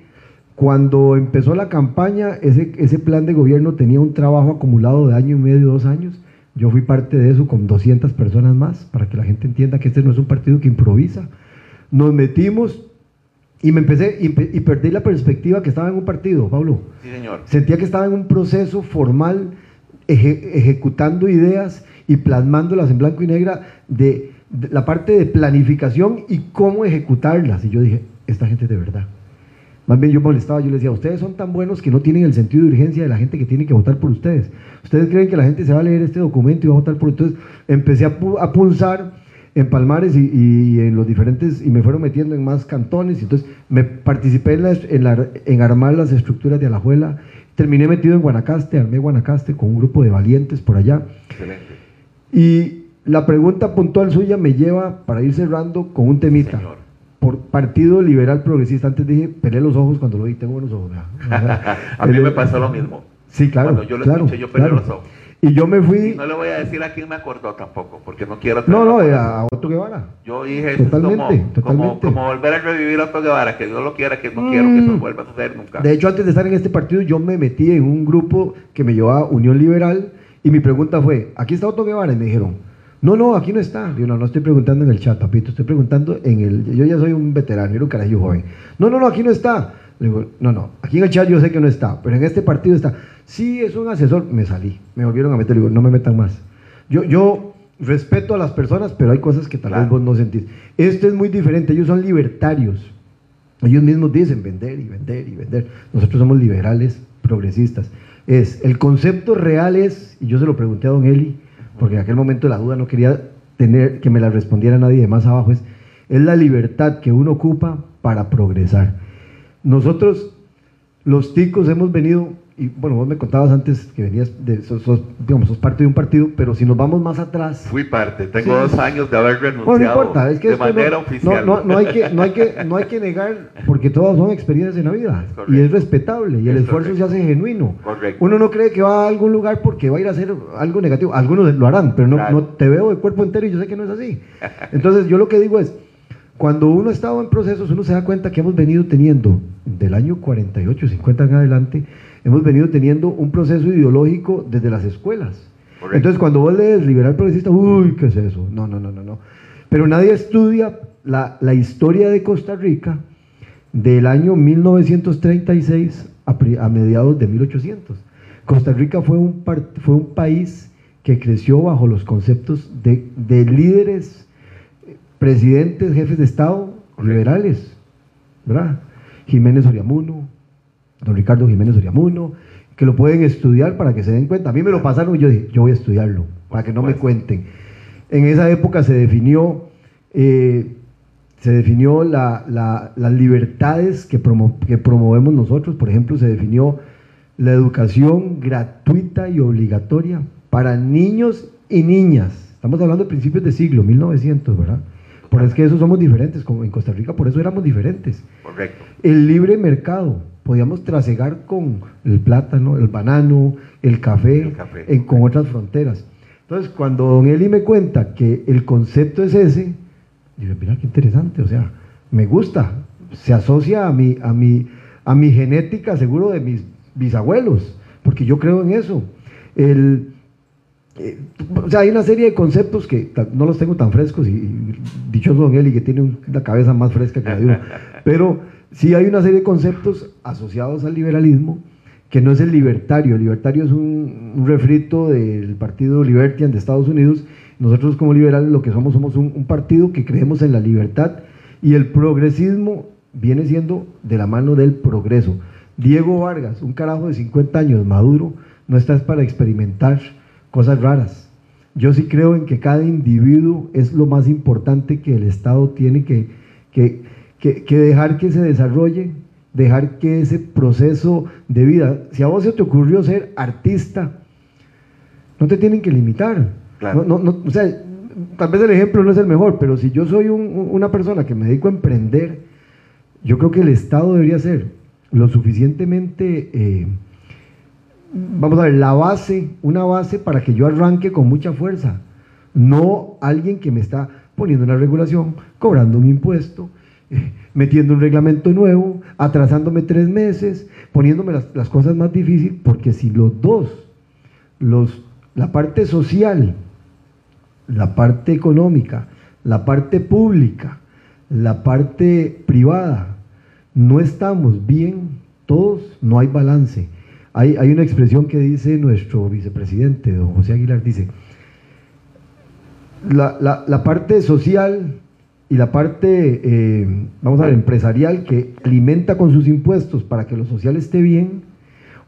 cuando empezó la campaña, ese, ese plan de gobierno tenía un trabajo acumulado de año y medio, dos años. Yo fui parte de eso con 200 personas más, para que la gente entienda que este no es un partido que improvisa. Nos metimos y me empecé y, perdí la perspectiva que estaba en un partido, Pablo. Sí, señor. Sentía que estaba en un proceso formal, eje- ejecutando ideas y plasmándolas en blanco y negra de, la parte de planificación y cómo ejecutarlas. Y yo dije, esta gente es de verdad. Más bien yo molestaba, yo les decía, ustedes son tan buenos que no tienen el sentido de urgencia de la gente que tiene que votar por ustedes. Ustedes creen que la gente se va a leer este documento y va a votar por Entonces empecé a, pu- a punzar en Palmares y, en los diferentes, y me fueron metiendo en más cantones. Entonces me participé en, la- en, en armar las estructuras de Alajuela. Terminé metido en Guanacaste, armé Guanacaste con un grupo de valientes por allá. Excelente. Y la pregunta puntual suya me lleva para ir cerrando con un temita. Señor. Por Partido Liberal Progresista, antes dije, pelé los ojos cuando lo vi, tengo buenos ojos. A mí me pasó lo mismo. Sí, claro. Cuando yo lo claro, escuché, yo pelé claro. los ojos. Y yo me fui. Y no le voy a decir a quién me acordó tampoco, porque no quiero... No, no, a, Otto Guevara. Yo dije, Totalmente, es como, totalmente. como volver a revivir a Otto Guevara, que Dios lo quiera, que no quiero que eso Mm. vuelva a suceder nunca. De hecho, antes de estar en este partido, yo me metí en un grupo que me llevaba Unión Liberal y mi pregunta fue, ¿aquí está Otto Guevara? Y me dijeron, no, no, aquí no está. Digo, no, no estoy preguntando en el chat, papito, estoy preguntando en el... Yo ya soy un veterano, era un carajillo joven. No, no, no, aquí no está. Le digo, no, no, aquí en el chat yo sé que no está, pero en este partido está. Sí, es un asesor. Me salí, me volvieron a meter, le digo, no me metan más. Yo, yo respeto a las personas, pero hay cosas que tal Claro. vez vos no sentís. Esto es muy diferente, ellos son libertarios. Ellos mismos dicen vender y vender y vender. Nosotros somos liberales, progresistas. Es, el concepto real es, y yo se lo pregunté a don Eli, porque en aquel momento la duda no quería tener que me la respondiera nadie de más abajo, es, es la libertad que uno ocupa para progresar. Nosotros, los ticos, hemos venido y bueno, vos me contabas antes que venías, de, sos, digamos, sos parte de un partido, pero si nos vamos más atrás... Fui parte, tengo dos años de haber renunciado no importa, es que de manera no, oficial. No, no, hay que, no, hay que, no hay que negar, porque todas son experiencias en la vida, y es respetable, y el Es esfuerzo correcto. se hace genuino. Correcto. Uno no cree que va a algún lugar porque va a ir a hacer algo negativo, algunos lo harán, pero no, Claro. no te veo de cuerpo entero y yo sé que no es así. Entonces yo lo que digo es, cuando uno ha estado en procesos, uno se da cuenta que hemos venido teniendo, del año 48, 50 en adelante, hemos venido teniendo un proceso ideológico desde las escuelas. Correcto. Entonces cuando vos lees liberal progresista, uy, ¿qué es eso? No, no, no, no, no. Pero nadie estudia la, la historia de Costa Rica del año 1936 a, mediados de 1800. Costa Rica fue un, par- fue un país que creció bajo los conceptos de, de líderes, presidentes, jefes de Estado liberales, ¿verdad? Jiménez Oriamuno, don Ricardo Jiménez Oriamuno, que lo pueden estudiar para que se den cuenta. A mí me lo pasaron y yo dije, yo voy a estudiarlo, para que no me supuesto. cuenten. En esa época se definió, eh, se definió la- la- las libertades que, promo- que promovemos nosotros. Por ejemplo, se definió la educación gratuita y obligatoria para niños y niñas. Estamos hablando de principios de siglo, 1900, ¿verdad? Por es que eso somos diferentes, como en Costa Rica, por eso éramos diferentes. Correcto. El libre mercado, podíamos trasegar con el plátano, el banano, el café, El café. en- con otras fronteras. Entonces, cuando don Eli me cuenta que el concepto es ese, digo, mira qué interesante, o sea, me gusta, se asocia a mi, a mi, a mi genética seguro de mis bisabuelos, porque yo creo en eso. El, eh, o sea, hay una serie de conceptos que no los tengo tan frescos y, y dichoso don Eli que tiene un- una cabeza más fresca que la de uno. Pero sí hay una serie de conceptos asociados al liberalismo que no es el libertario. El libertario es un, refrito del partido Libertian de Estados Unidos. Nosotros como liberales lo que somos somos un, un partido que creemos en la libertad y el progresismo viene siendo de la mano del progreso. Diego Vargas, un carajo de 50 años, maduro, no está para experimentar cosas raras. Yo sí creo en que cada individuo es lo más importante que el Estado tiene que, que, que- que dejar que se desarrolle, dejar que ese proceso de vida, si a vos se te ocurrió ser artista, no te tienen que limitar. Claro. No, no, no, o sea, tal vez el ejemplo no es el mejor, pero si yo soy un- un- una persona que me dedico a emprender, yo creo que el Estado debería ser lo suficientemente, eh, vamos a ver, la base, una base para que yo arranque con mucha fuerza. No alguien que me está poniendo una regulación, cobrando un impuesto, metiendo un reglamento nuevo, atrasándome tres meses, poniéndome las, cosas más difíciles, porque si los dos, los, la parte social, la parte económica, la parte pública, la parte privada, no estamos bien todos, no hay balance. Hay, hay una expresión que dice nuestro vicepresidente, don José Aguilar, dice, la, la- la parte social y la parte, eh, vamos a ver, empresarial que alimenta con sus impuestos para que lo social esté bien,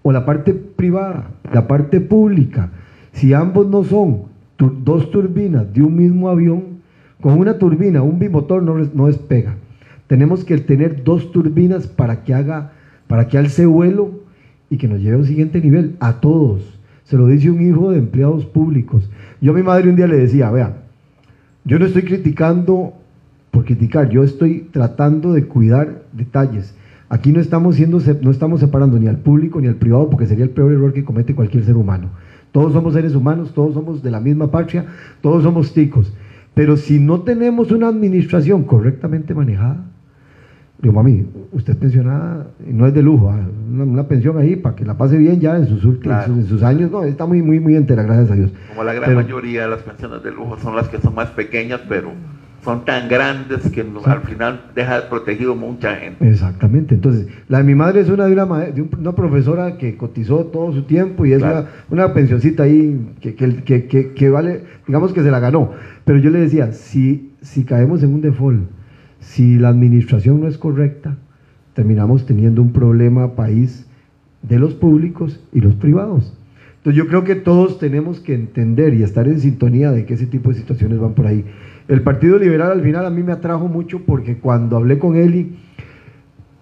o la parte privada, la parte pública, si ambos no son dos turbinas de un mismo avión, con una turbina, un bimotor no, no despega. Tenemos que tener dos turbinas para que haga, para que alce vuelo y que nos lleve a un siguiente nivel, a todos. Se lo dice un hijo de empleados públicos. Yo a mi madre un día le decía, vea, yo no estoy criticando por criticar, yo estoy tratando de cuidar detalles. Aquí no estamos, siendo, no estamos separando ni al público ni al privado porque sería el peor error que comete cualquier ser humano. Todos somos seres humanos, todos somos de la misma patria, todos somos ticos. Pero si no tenemos una administración correctamente manejada, digo, mami, usted es pensionada, no es de lujo, ah, una, una pensión ahí para que la pase bien ya en sus, últimos- Claro. en sus años, no, está muy, muy, muy entera, gracias a Dios. Como la gran Pero- mayoría de las pensiones de lujo son las que son más pequeñas, pero son tan grandes que no- al final deja protegido mucha gente. Exactamente, entonces, la de mi madre es una de una, de un- una profesora que cotizó todo su tiempo y es Claro. una, una pensioncita ahí que, que, que- que- que vale, digamos que se la ganó. Pero yo le decía, si, si caemos en un default, si la administración no es correcta, terminamos teniendo un problema país de los públicos y los privados. Entonces yo creo que todos tenemos que entender y estar en sintonía de que ese tipo de situaciones van por ahí. El Partido Liberal al final a mí me atrajo mucho porque cuando hablé con Eli,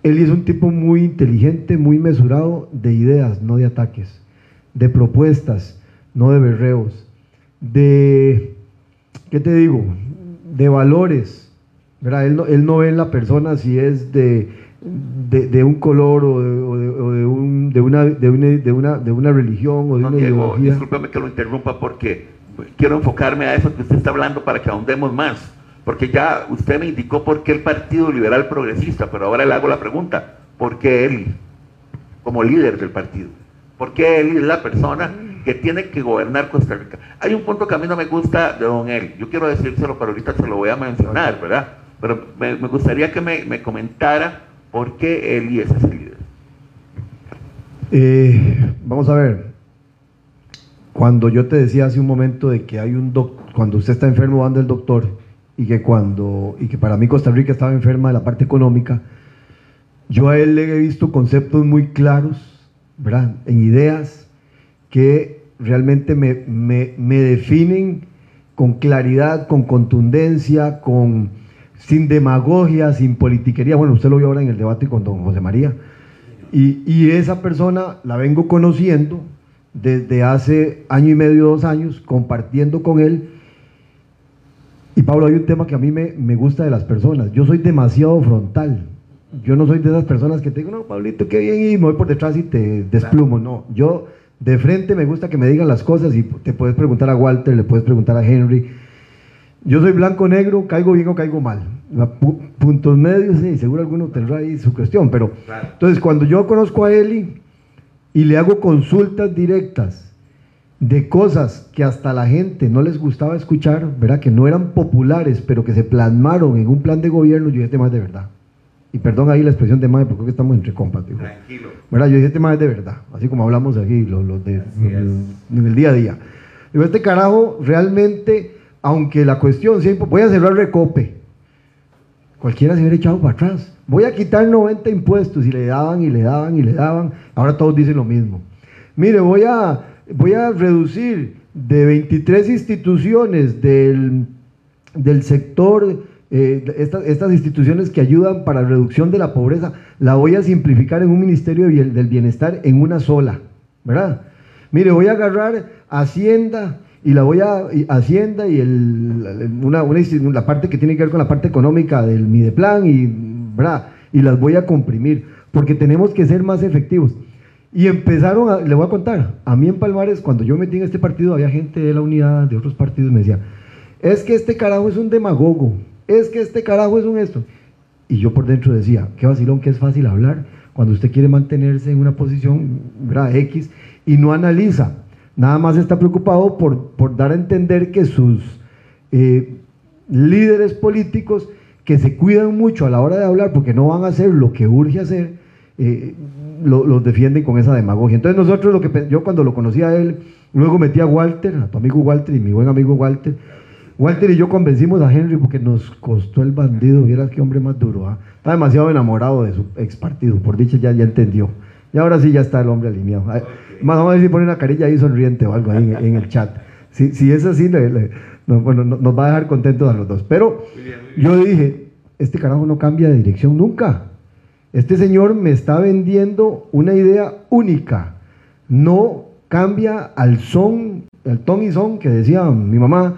Eli es un tipo muy inteligente, muy mesurado de ideas, no de ataques, de propuestas, no de berreos, de, ¿qué te digo? De valores. ¿verdad? Él, no, él no ve en la persona si es de, de, un color o, de, de, un, de, una, de, una, de, una, de una religión o de una ideología. Discúlpame que lo interrumpa porque quiero enfocarme a eso que usted está hablando para que ahondemos más. Porque ya usted me indicó por qué el Partido Liberal Progresista, pero ahora le hago la pregunta, ¿por qué él, como líder del partido? ¿Por qué él es la persona que tiene que gobernar Costa Rica? Hay un punto que a mí no me gusta de don él, yo quiero decírselo, pero ahorita se lo voy a mencionar, ¿verdad? Pero me, gustaría que me, me, comentara por qué él es ese líder. Eh, vamos a ver, cuando yo te decía hace un momento de que hay un doctor, cuando usted está enfermo anda el doctor y que cuando y que para mí Costa Rica estaba enferma de la parte económica, yo a él le he visto conceptos muy claros, ¿verdad? En ideas que realmente me, me, me definen con claridad, con contundencia, con sin demagogia, sin politiquería. Bueno, usted lo vio ahora en el debate con don José María. Y, y esa persona la vengo conociendo desde hace año y medio, dos años, compartiendo con él. Y Pablo, hay un tema que a mí me, me gusta de las personas. Yo soy demasiado frontal. Yo no soy de esas personas que te digo, no, Pablito, qué bien, y me voy por detrás y te desplumo. No, yo de frente me gusta que me digan las cosas y te puedes preguntar a Walter, le puedes preguntar a Henry. Yo soy blanco-negro, caigo bien o caigo mal. Puntos medios, sí, seguro alguno tendrá ahí su cuestión, pero entonces cuando yo conozco a Eli, y le hago consultas directas de cosas que hasta la gente no les gustaba escuchar, ¿verdad? que no eran populares, pero que se plasmaron en un plan de gobierno, yo dije, este más de verdad. Y perdón ahí la expresión de más, porque creo que estamos entre compas. Tranquilo. ¿verdad? Yo dije, este más de verdad, así como hablamos aquí, los, de, en el día a día. Digo, este carajo realmente, aunque la cuestión siempre, voy a cerrar recope, cualquiera se hubiera echado para atrás. Voy a quitar 90 impuestos y le daban y le daban y le daban. Ahora todos dicen lo mismo. Mire, voy a, voy a reducir de 23 instituciones del, del sector, eh, estas, estas, instituciones que ayudan para reducción de la pobreza, la voy a simplificar en un Ministerio del Bienestar en una sola, ¿verdad? Mire, voy a agarrar Hacienda y la voy a Hacienda y el, una, una, la parte que tiene que ver con la parte económica del Mideplan y, ¿verdad? y las voy a comprimir porque tenemos que ser más efectivos. Y empezaron, a, le voy a contar, a mí en Palmares, cuando yo metí en este partido, había gente de la unidad, de otros partidos, me decía, es que este carajo es un demagogo, es que este carajo es un esto. Y yo por dentro decía, qué vacilón que es fácil hablar cuando usted quiere mantenerse en una posición ¿verdad? X y no analiza Nada más está preocupado por, por dar a entender que sus eh, líderes políticos que se cuidan mucho a la hora de hablar porque no van a hacer lo que urge hacer, eh, los defienden con esa demagogia. Entonces nosotros, lo que yo cuando lo conocí a él, luego metí a Walter, a tu amigo Walter y mi buen amigo Walter. Walter y yo convencimos a Henry porque nos costó el bandido, vieras qué hombre más duro. ¿ah? Está demasiado enamorado de su ex partido, por dicho ya, ya entendió. Y ahora sí ya está el hombre alineado. Más vamos a ver si pone una carilla ahí sonriente o algo ahí en, el chat. Si, si, es así, bueno, nos va a dejar contentos a los dos. Pero yo dije, este carajo no cambia de dirección nunca. Este señor me está vendiendo una idea única. No cambia al son, al ton y son que decía mi mamá,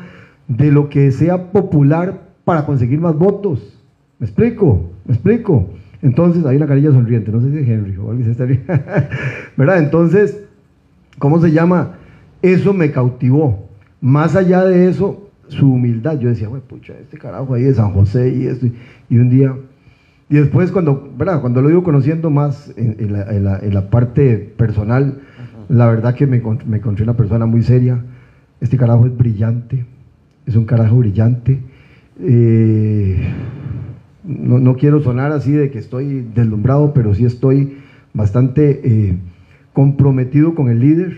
de lo que sea popular para conseguir más votos. ¿Me explico? ¿Me explico? Entonces, ahí la carilla sonriente, no sé si es Henry o alguien se está ¿Verdad? Entonces, ¿cómo se llama? Eso me cautivó. Más allá de eso, su humildad. Yo decía, güey, pucha, este carajo ahí de San José y esto. Y un día, y después cuando, ¿verdad? Cuando lo iba conociendo más en, la, parte personal, la verdad que me, me encontré una persona muy seria. Este carajo es brillante, es un carajo brillante. Eh, no, no, quiero sonar así de que estoy deslumbrado, pero sí estoy bastante eh, comprometido con el líder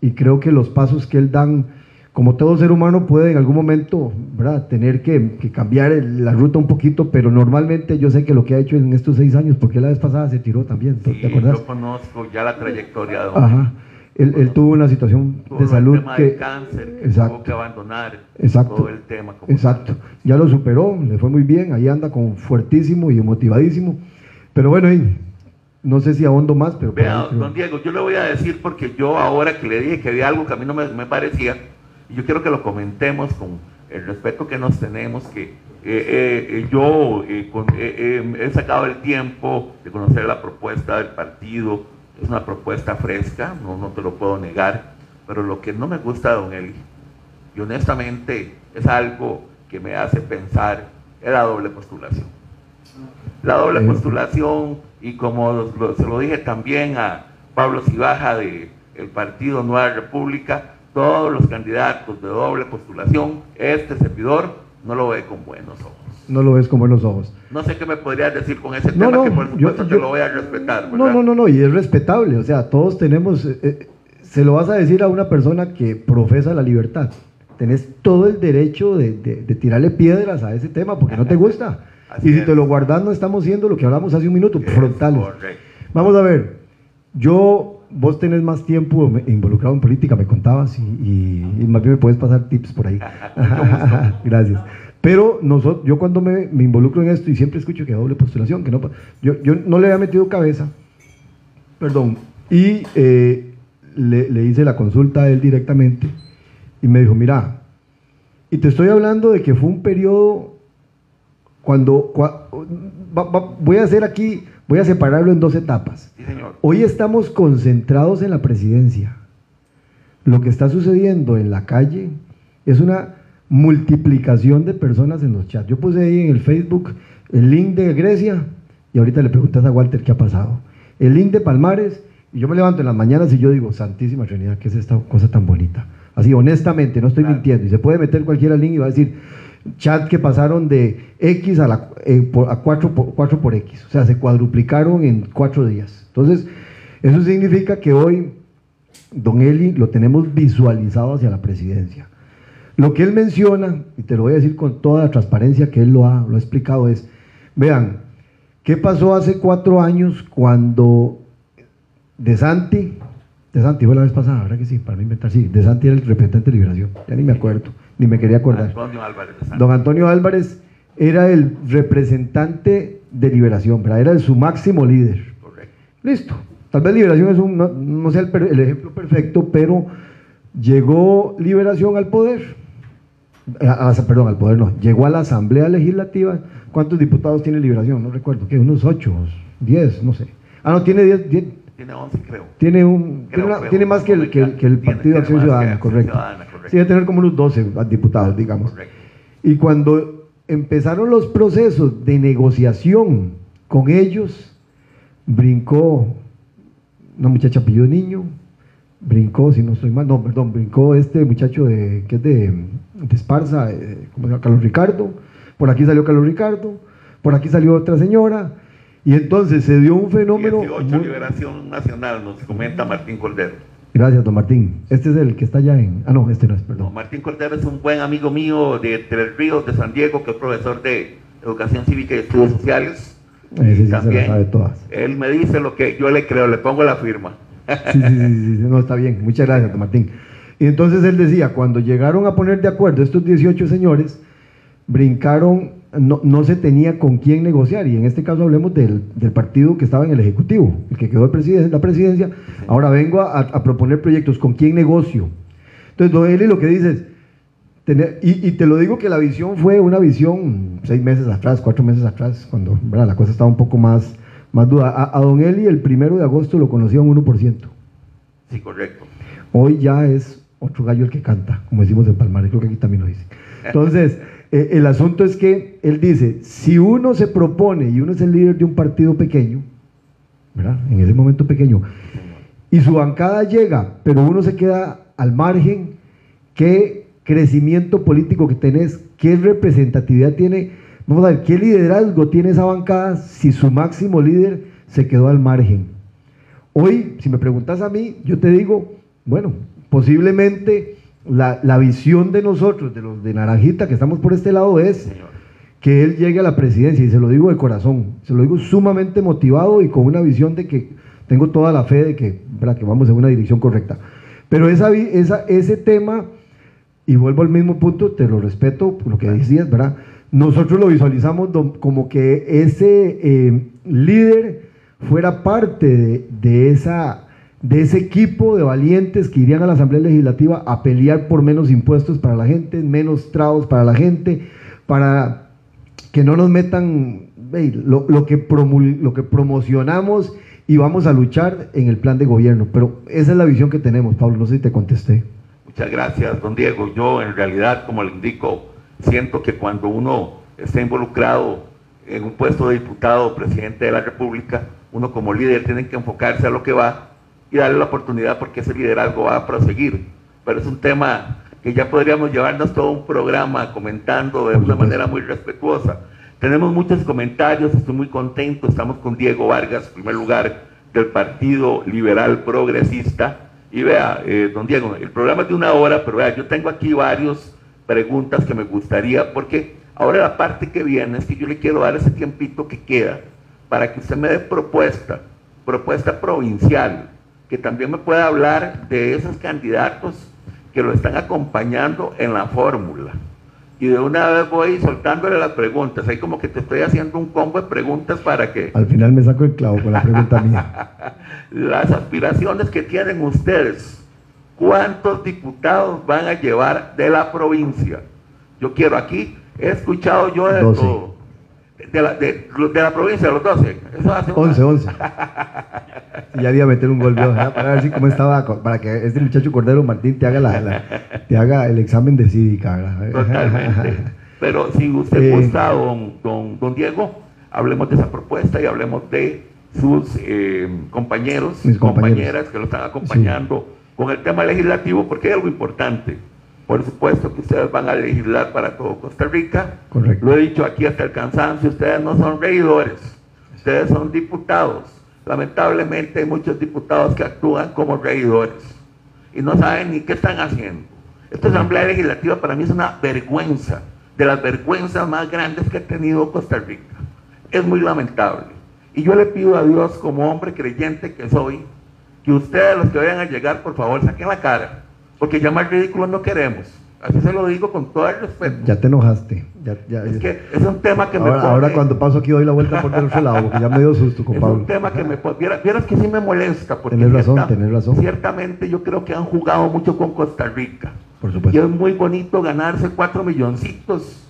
y creo que los pasos que él dan como todo ser humano puede en algún momento ¿verdad? tener que, que cambiar el- la ruta un poquito, pero normalmente yo sé que lo que ha hecho en estos seis años, porque la vez pasada se tiró también, ¿te Sí, acordás? yo conozco ya la trayectoria de Ajá. Él, él tuvo una situación Tuvo de el salud tema que... del cáncer, que tuvo Exacto. que abandonar Exacto. todo el tema. como Exacto. Ya lo superó, le fue muy bien, ahí anda con fuertísimo y motivadísimo. Pero bueno, y no sé si ahondo más, pero... Vea, ahí creo- don Diego, yo le voy a decir porque yo ahora que le dije que había algo que a mí no me, me parecía, y yo quiero que lo comentemos con el respeto que nos tenemos, que eh, eh, eh, yo eh, con- eh, eh, he sacado el tiempo de conocer la propuesta del partido, es una propuesta fresca, no, no te lo puedo negar, pero lo que no me gusta de don Eli, y honestamente es algo que me hace pensar, es la doble postulación. La doble postulación, y como se lo dije también a Pablo Cibaja de el Partido Nueva República, todos los candidatos de doble postulación, este servidor no lo ve con buenos ojos. No lo ves con buenos ojos. No sé qué me podrías decir con ese No, tema, no, que por supuesto yo- te lo voy a respetar. No, ¿verdad? no, no, no, y es respetable. O sea, todos tenemos... eh, eh, se lo vas a decir a una persona que profesa la libertad. Tenés todo el derecho de, de- de tirarle piedras a ese tema porque no te gusta. Así y si es. te lo guardas, no estamos siendo lo que hablamos hace un minuto, Es frontales. correcto. Vamos a ver, yo, vos tenés más tiempo involucrado en política, me contabas, y, y- y más bien me puedes pasar tips por ahí. Gracias. Pero nosotros, yo cuando me, me involucro en esto y siempre escucho que doble postulación, que no, yo, yo no le había metido cabeza, perdón, y eh, le, le hice la consulta a él directamente y me dijo, mira, y te estoy hablando de que fue un periodo cuando, cua- va- va- voy a hacer aquí, voy a separarlo en dos etapas. Sí, señor. Hoy estamos concentrados en la presidencia. Lo que está sucediendo en la calle es una multiplicación de personas en los chats. Yo puse ahí en el Facebook el link de Grecia y ahorita le preguntas a Walter qué ha pasado. El link de Palmares y yo me levanto en las mañanas y yo digo, Santísima Trinidad, ¿qué es esta cosa tan bonita? Así, honestamente, no estoy Claro. mintiendo. Y se puede meter cualquiera link y va a decir, chat que pasaron de X a, la, eh, por- a 4, por, 4 por X. O sea, se cuadruplicaron en 4 días. Entonces, eso significa que hoy Don Eli lo tenemos visualizado hacia la presidencia. Lo que él menciona, y te lo voy a decir con toda la transparencia que él lo ha, lo ha explicado, es, vean, ¿qué pasó hace cuatro años cuando De Santi, De Santi fue la vez pasada, ¿verdad que sí? Para no inventar, sí, De Santi era el representante de liberación, ya ni me acuerdo, ni me quería acordar. Antonio Álvarez. Don Antonio Álvarez era el representante de liberación, ¿verdad? Era su máximo líder. Correcto. Listo. Tal vez Liberación es un, no, no sea el, el ejemplo perfecto, pero llegó Liberación al poder. A- a- perdón, al poder no. Llegó a la Asamblea Legislativa. ¿Cuántos diputados tiene Liberación? No recuerdo. ¿Qué? Unos 8, 10, no sé. Ah, no, tiene 10. 10 Tiene 11, creo. tiene, un, Creo, tiene, una- creo. tiene más que el, que el- que el Tiene- Partido de Acción que Ciudadana, correcto. Ciudadana, correcto. Sí, debe tener como unos 12 diputados, digamos. Correcto. Y cuando empezaron los procesos de negociación con ellos, brincó una muchacha apellido niño, brincó, si no estoy mal, no, perdón, brincó este muchacho de, que es de, de Esparza, eh, ¿cómo se llama? Carlos Ricardo, por aquí salió Carlos Ricardo, por aquí salió otra señora, y entonces se dio un fenómeno... 18 muy- Liberación Nacional, nos comenta Martín Cordero. Gracias, don Martín. Este es el que está allá en... Ah, no, este no es, perdón. Martín Cordero es un buen amigo mío de Tres Ríos, de San Diego, que es profesor de Educación Cívica y Estudios Sociales. Ese sí se También, la sabe todas. Él me dice lo que yo le creo, le pongo la firma. Sí, sí, sí, no, está bien. Muchas gracias, Martín. Y entonces él decía, cuando llegaron a poner de acuerdo estos 18 señores, brincaron, no, se tenía con quién negociar. Y en este caso hablemos del, del partido que estaba en el Ejecutivo, el que quedó presiden- la presidencia. Ahora vengo a, proponer proyectos, ¿con quién negocio? Entonces, Eli lo que dice es, y, te lo digo que la visión fue una visión seis meses atrás, cuatro meses atrás, cuando la cosa estaba un poco más, más duda. A, a don Eli el primero de agosto lo conocía un 1%. Sí, correcto. Hoy ya es otro gallo el que canta, como decimos en Palmares, creo que aquí también lo dice. Entonces, eh, el asunto es que él dice, si uno se propone y uno es el líder de un partido pequeño, ¿verdad? En ese momento pequeño, y su bancada llega, pero uno se queda al margen, ¿qué crecimiento político que tenés? ¿Qué representatividad tiene? Vamos a ver, ¿qué liderazgo tiene esa bancada si su máximo líder se quedó al margen? Hoy, si me preguntas a mí, yo te digo, bueno, posiblemente la, la visión de nosotros, de los de Naranjita, que estamos por este lado, es que él llegue a la presidencia, y se lo digo de corazón, se lo digo sumamente motivado y con una visión de que tengo toda la fe de que, ¿verdad? que vamos en una dirección correcta. Pero esa, esa, ese tema, y vuelvo al mismo punto, te lo respeto, lo que decías, ¿verdad? Nosotros lo visualizamos como que ese eh, líder fuera parte de, esa, de ese equipo de valientes que irían a la Asamblea Legislativa a pelear por menos impuestos para la gente, menos trabos para la gente, para que no nos metan lo que promul- lo que promocionamos y vamos a luchar en el plan de gobierno. Pero esa es la visión que tenemos, Pablo. No sé si te contesté. Muchas gracias, don Diego. Yo en realidad, como le indico, siento que cuando uno está involucrado en un puesto de diputado o presidente de la República, uno como líder tiene que enfocarse a lo que va y darle la oportunidad porque ese liderazgo va a proseguir. Pero es un tema que ya podríamos llevarnos todo un programa comentando de una manera muy respetuosa. Tenemos muchos comentarios, estoy muy contento, estamos con Diego Vargas, en primer lugar, del Partido Liberal Progresista. Y vea, eh, don Diego, el programa es de una hora, pero vea, yo tengo aquí varias preguntas que me gustaría, porque ahora la parte que viene es que yo le quiero dar ese tiempito que queda para que usted me dé propuesta, propuesta provincial, que también me pueda hablar de esos candidatos que lo están acompañando en la fórmula. Y de una vez voy soltándole las preguntas, ahí como que te estoy haciendo un combo de preguntas para que Al final me saco el clavo con la pregunta mía. las aspiraciones que tienen ustedes, ¿cuántos diputados van a llevar de la provincia? Yo quiero aquí, he escuchado yo de Doce. todo. De la, de, de la provincia, los 12. Eso hace una- 11, 11. Y ya iba a meter un gol ¿verdad? para ver si cómo estaba, para que este muchacho Cordero Martín te haga, la, la- te haga el examen de cívica. ¿verdad? Totalmente. Pero si usted Eh. gusta, don, don, don Diego, hablemos de esa propuesta y hablemos de sus eh, compañeros, compañeros. compañeras que lo están acompañando con el tema legislativo, porque hay algo importante. Por supuesto que ustedes van a legislar para todo Costa Rica. Correcto. Lo he dicho aquí hasta el cansancio, ustedes no son regidores, ustedes son diputados. Lamentablemente hay muchos diputados que actúan como regidores y no saben ni qué están haciendo. Esta Asamblea Legislativa para mí es una vergüenza, de las vergüenzas más grandes que ha tenido Costa Rica. Es muy lamentable. Y yo le pido a Dios, como hombre creyente que soy, que ustedes los que vayan a llegar, por favor, saquen la cara, porque ya más ridículos no queremos. Así se lo digo con todo el respeto. Ya te enojaste. Ya, ya- Es que es un tema que me ahora, pone- ahora cuando paso aquí doy la vuelta por el otro lado, porque ya me dio susto con es un tema que me pone- vieras, vieras que sí me molesta porque Tenés razón, tenés razón. ciertamente yo creo que han jugado mucho con Costa Rica Por y es supuesto. muy bonito ganarse cuatro milloncitos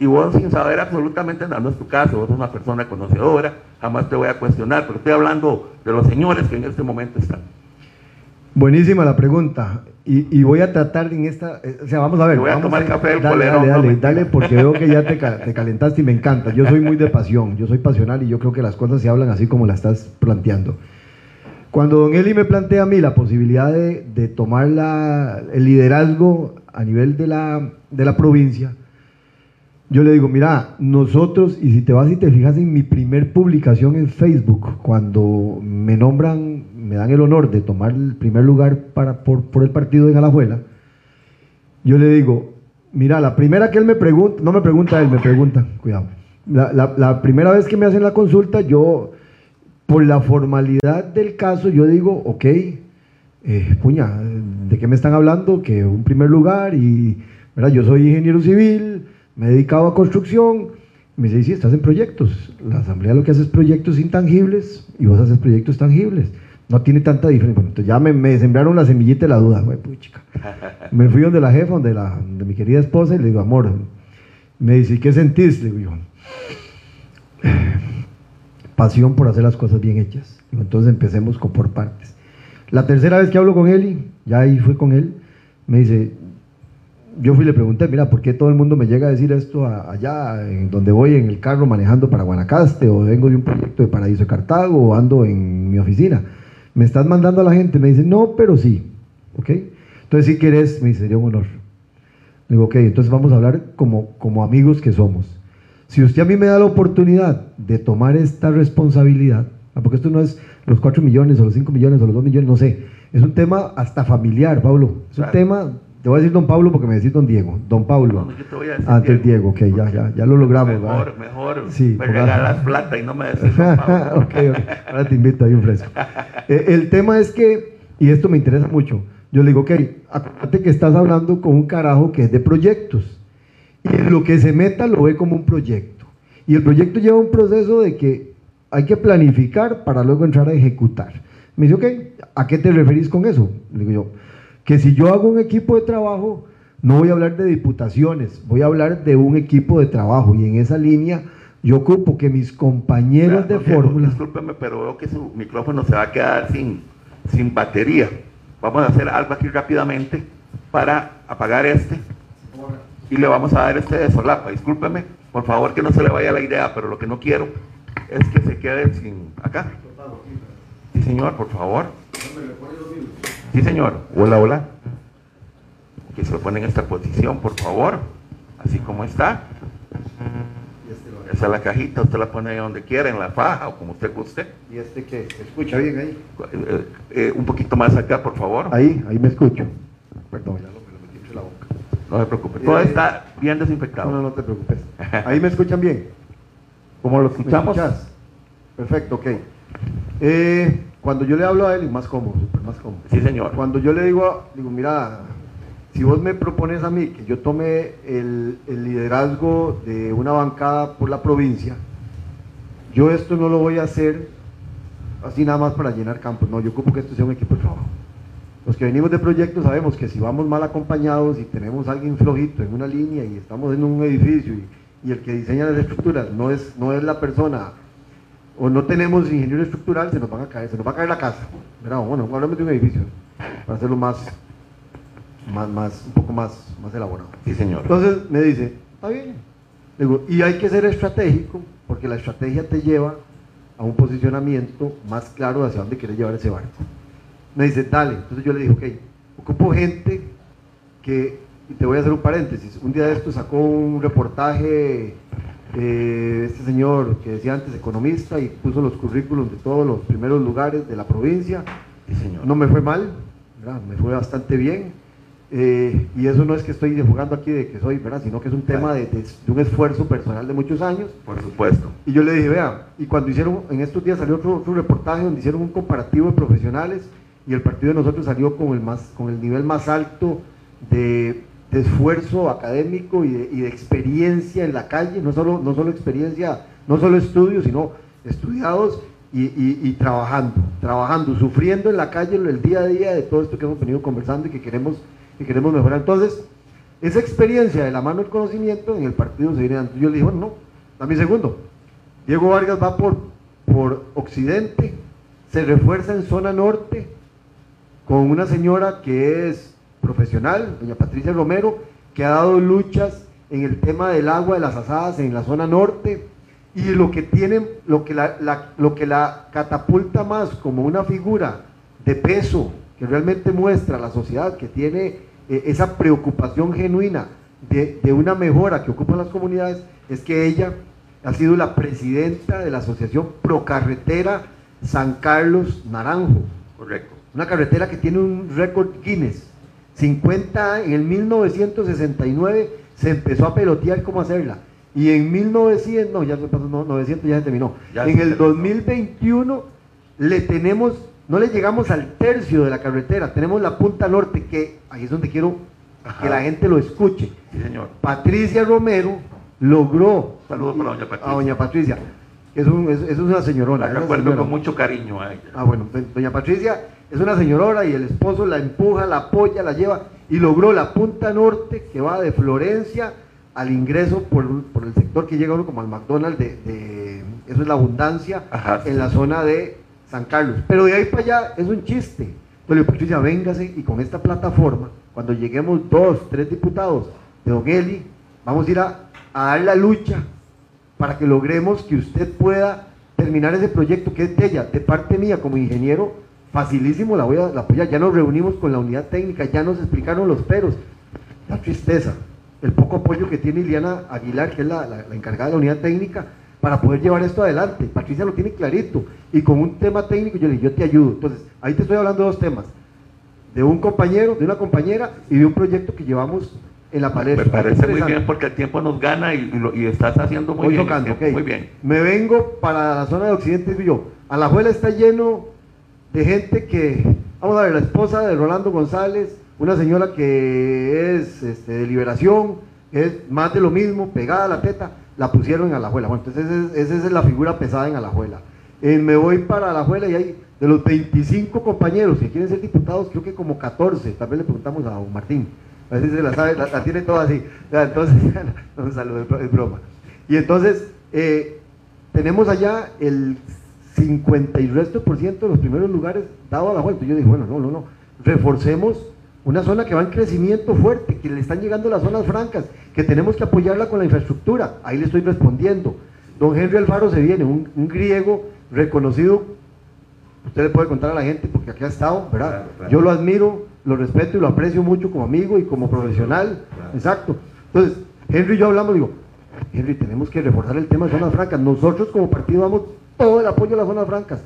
y vos sin saber absolutamente nada, no es tu caso, vos sos una persona conocedora, jamás te voy a cuestionar, pero estoy hablando de los señores que en este momento están. Buenísima la pregunta. Y, y voy a tratar en esta. eh, O sea, vamos a ver. Voy a tomar café del dale, polerón, Dale, no, dale, dale, porque veo que ya te, te calentaste y me encanta. Yo soy muy de pasión, yo soy pasional y yo creo que las cosas se hablan así como las estás planteando. Cuando Don Eli me plantea a mí la posibilidad de, de tomar la- el liderazgo a nivel de la, de la provincia, yo le digo, mira, nosotros, y si te vas y te fijas en mi primer publicación en Facebook, cuando me nombran, me dan el honor de tomar el primer lugar para, por, el partido en Alajuela, yo le digo, mira, la primera que él me pregunta, no me pregunta él, me pregunta, cuidado, la primera vez que me hacen la consulta, yo, por la formalidad del caso, yo digo, ok, eh, puña, ¿de qué me están hablando? Que un primer lugar y, ¿verdad? Yo soy ingeniero civil, me he dedicado a construcción. Me dice, sí, estás en proyectos. La asamblea lo que hace es proyectos intangibles y vos haces proyectos tangibles. No tiene tanta diferencia. Bueno, entonces ya me, me sembraron la semillita de la duda. Güey, puchica. Me fui donde la jefa, donde, la, donde mi querida esposa, y le digo, amor, me dice, ¿y qué sentís? Le digo, yo, pasión por hacer las cosas bien hechas. Digo, entonces empecemos con por partes. La tercera vez que hablo con él, y ya ahí fue con él, me dice, yo fui y le pregunté, mira, ¿por qué todo el mundo me llega a decir esto a- allá, en donde voy en el carro manejando para Guanacaste, o vengo de un proyecto de Paraíso de Cartago, o ando en mi oficina? Me estás mandando a la gente, me dice, no, pero sí, ¿ok? Entonces si quieres, me dice, sería un honor. Le digo, ok, entonces vamos a hablar como, como amigos que somos. Si usted a mí me da la oportunidad de tomar esta responsabilidad, ah, porque esto no es los 4 millones o los 5 millones o los 2 millones, no sé, es un tema hasta familiar, Pablo, es un tema Te voy a decir don Pablo porque me decís don Diego. Don Pablo. No, yo te voy a decir Ah, entonces Diego, ok, ya, ya, ya lo logramos. Mejor, mejor. Sí, me regalas plata y no me decís don Pablo. ok, ok. Ahora te invito ahí un fresco. Eh, el tema es que, y esto me interesa mucho, yo le digo, ok, acuérdate que estás hablando con un carajo que es de proyectos. Y en lo que se meta lo ve como un proyecto. Y el proyecto lleva un proceso de que hay que planificar para luego entrar a ejecutar. Me dice, ok, ¿a qué te referís con eso? Le digo yo, que si yo hago un equipo de trabajo, no voy a hablar de diputaciones, voy a hablar de un equipo de trabajo. Y en esa línea yo ocupo que mis compañeros de fórmula... Discúlpeme, pero veo que su micrófono se va a quedar sin, sin batería. Vamos a hacer algo aquí rápidamente para apagar este y le vamos a dar este de solapa. Discúlpeme, por favor que no se le vaya la idea, pero lo que no quiero es que se quede sin acá. Sí, señor, por favor. Sí, señor. Hola, hola. Que se lo pone en esta posición, por favor. Así como está. Esa es la cajita, usted la pone ahí donde quiera, en la faja o como usted guste. ¿Y este qué? ¿Se escucha bien ahí? Eh, eh, un poquito más acá, por favor. Ahí, ahí me escucho. Perdón, ya lo, me lo metí entre la boca. No se preocupe. Todo Eh, está bien No, desinfectado. no, no te preocupes. Ahí me escuchan bien. Como lo ¿Me escuchamos. Perfecto, ok. Eh, cuando yo le hablo a él, más cómodo, súper más cómodo. Sí, señor. Cuando yo le digo, digo, mira, si vos me propones a mí que yo tome el, el liderazgo de una bancada por la provincia, yo esto no lo voy a hacer así nada más para llenar campos, no, yo ocupo que esto sea un equipo de trabajo. Los que venimos de proyectos sabemos que si vamos mal acompañados y tenemos a alguien flojito en una línea y estamos en un edificio y, y el que diseña las estructuras no es, no es la persona o no tenemos ingeniero estructural, se nos van a caer, se nos va a caer la casa. ¿verdad? Bueno, hablamos de un edificio para hacerlo más, más, más, un poco más, más elaborado. Sí, señor. Entonces me dice, está bien. Digo, y hay que ser estratégico, porque la estrategia te lleva a un posicionamiento más claro hacia dónde quieres llevar ese barco. Me dice, dale. Entonces yo le dije, ok, ocupo gente que, y te voy a hacer un paréntesis, un día de esto sacó un reportaje eh, este señor que decía antes economista y puso los currículums de todos los primeros lugares de la provincia. Sí, señor. No me fue mal, ¿verdad? me fue bastante bien. Eh, y eso no es que estoy jugando aquí de que soy, ¿verdad? sino que es un tema de, de- de un esfuerzo personal de muchos años. Por supuesto. Y yo le dije, vea, y cuando hicieron, en estos días salió otro, otro reportaje donde hicieron un comparativo de profesionales y el partido de nosotros salió con el, más, con el nivel más alto de, de esfuerzo académico y de, experiencia en la calle, no solo, no solo experiencia, no solo estudios, sino estudiados y, trabajando, trabajando, sufriendo en la calle el día a día de todo esto que hemos venido conversando y que queremos, que queremos mejorar. Entonces, esa experiencia de la mano del conocimiento en el partido se viene. Yo le dije, no, dame un segundo. Diego Vargas va por, por Occidente, se refuerza en zona norte con una señora que es profesional, doña Patricia Romero, que ha dado luchas en el tema del agua de las asadas en la zona norte y lo que tiene, lo que la, la- lo que la catapulta más como una figura de peso que realmente muestra a la sociedad que tiene eh, esa preocupación genuina de, de una mejora que ocupan las comunidades es que ella ha sido la presidenta de la asociación Procarretera San Carlos Naranjo. Correcto. Una carretera que tiene un récord Guinness. 50, en el 1969 se empezó a pelotear cómo hacerla. Y en 1900, no, ya se pasó, no, 900 ya se terminó. Ya en se el terminó. 2021 le tenemos, no le llegamos al tercio de la carretera, tenemos la punta norte, que ahí es donde quiero Ajá. que la gente lo escuche. Sí, señor. Patricia Romero logró Saludos para doña Patricia. a doña Patricia. Es, un- es- es una señorona. La recuerdo con mucho cariño a ella. Ah, bueno, do- doña Patricia es una señorona y el esposo la empuja, la apoya, la lleva y logró la punta norte que va de Florencia al ingreso por, por el sector que llega uno como al McDonald's de, de- eso es la abundancia Ajá, en la zona de San Carlos. Pero de ahí para allá es un chiste. Entonces, Patricia, véngase y con esta plataforma, cuando lleguemos dos, tres diputados de Don Eli, vamos a ir a, a dar la lucha para que logremos que usted pueda terminar ese proyecto que es de ella, de parte mía como ingeniero, facilísimo la voy a la apoyar. Ya nos reunimos con la unidad técnica, ya nos explicaron los peros. La tristeza, el poco apoyo que tiene Iliana Aguilar, que es la, la- la encargada de la unidad técnica, para poder llevar esto adelante. Patricia lo tiene clarito. Y con un tema técnico yo le digo, yo te ayudo. Entonces, ahí te estoy hablando de dos temas. de un compañero, de una compañera y de un proyecto que llevamos en la palestra. Me parece muy bien porque el tiempo nos gana y, y, estás haciendo muy bien. Tocando, muy bien. Me vengo para la zona de Occidente y yo. Alajuela está lleno de gente que, vamos a ver, la esposa de Rolando González, una señora que es este, de liberación, es más de lo mismo, pegada a la teta, la pusieron en Alajuela. Bueno, entonces esa es, la figura pesada en Alajuela. Eh, me voy para Alajuela y hay de los 25 compañeros que quieren ser diputados, creo que como 14, también le preguntamos a don Martín, a veces se la sabe, la, tiene toda así, entonces, no, saludo, es broma. Y entonces, eh, tenemos allá el 50 y resto por ciento de los primeros lugares dado a la vuelta. Yo dije, bueno, no, no, no, reforcemos una zona que va en crecimiento fuerte, que le están llegando las zonas francas, que tenemos que apoyarla con la infraestructura. Ahí le estoy respondiendo. Don Henry Alfaro se viene, un, griego reconocido, usted le puede contar a la gente porque aquí ha estado, ¿verdad? Yo lo admiro, lo respeto y lo aprecio mucho como amigo y como profesional. Exacto. Entonces, Henry y yo hablamos, digo, Henry, tenemos que reforzar el tema de zonas francas. Nosotros como partido vamos todo el apoyo a las zonas francas.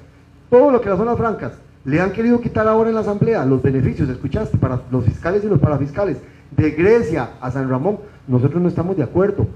Todo lo que las zonas francas le han querido quitar ahora en la asamblea, los beneficios, escuchaste, para los fiscales y los parafiscales, de Grecia a San Ramón, nosotros no estamos de acuerdo.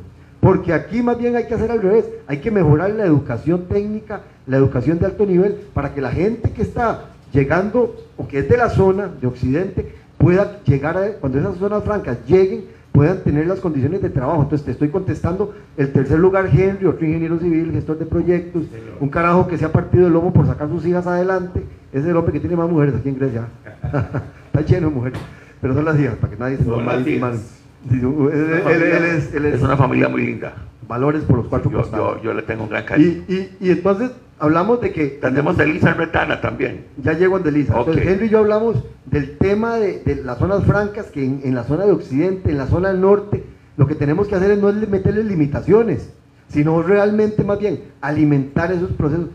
Porque aquí más bien hay que hacer al revés, hay que mejorar la educación técnica, la educación de alto nivel, para que la gente que está llegando o que es de la zona de Occidente pueda llegar a, cuando esas zonas francas lleguen, puedan tener las condiciones de trabajo. Entonces te estoy contestando, el tercer lugar Henry, otro ingeniero civil, gestor de proyectos, un carajo que se ha partido el lomo por sacar sus hijas adelante, es el hombre que tiene más mujeres aquí en Grecia. Está lleno de mujeres, pero son las hijas, para que nadie se Él es una familia muy linda. Valores por los cuatro yo, Yo, le tengo un gran cariño. Y, y, y entonces hablamos de que... Tenemos a Elisa Retana también. Ya llego a Elisa. Entonces Henry y yo hablamos del tema de, las zonas francas, que en, la zona de Occidente, en la zona del norte, lo que tenemos que hacer es no meterle limitaciones, sino realmente más bien alimentar esos procesos.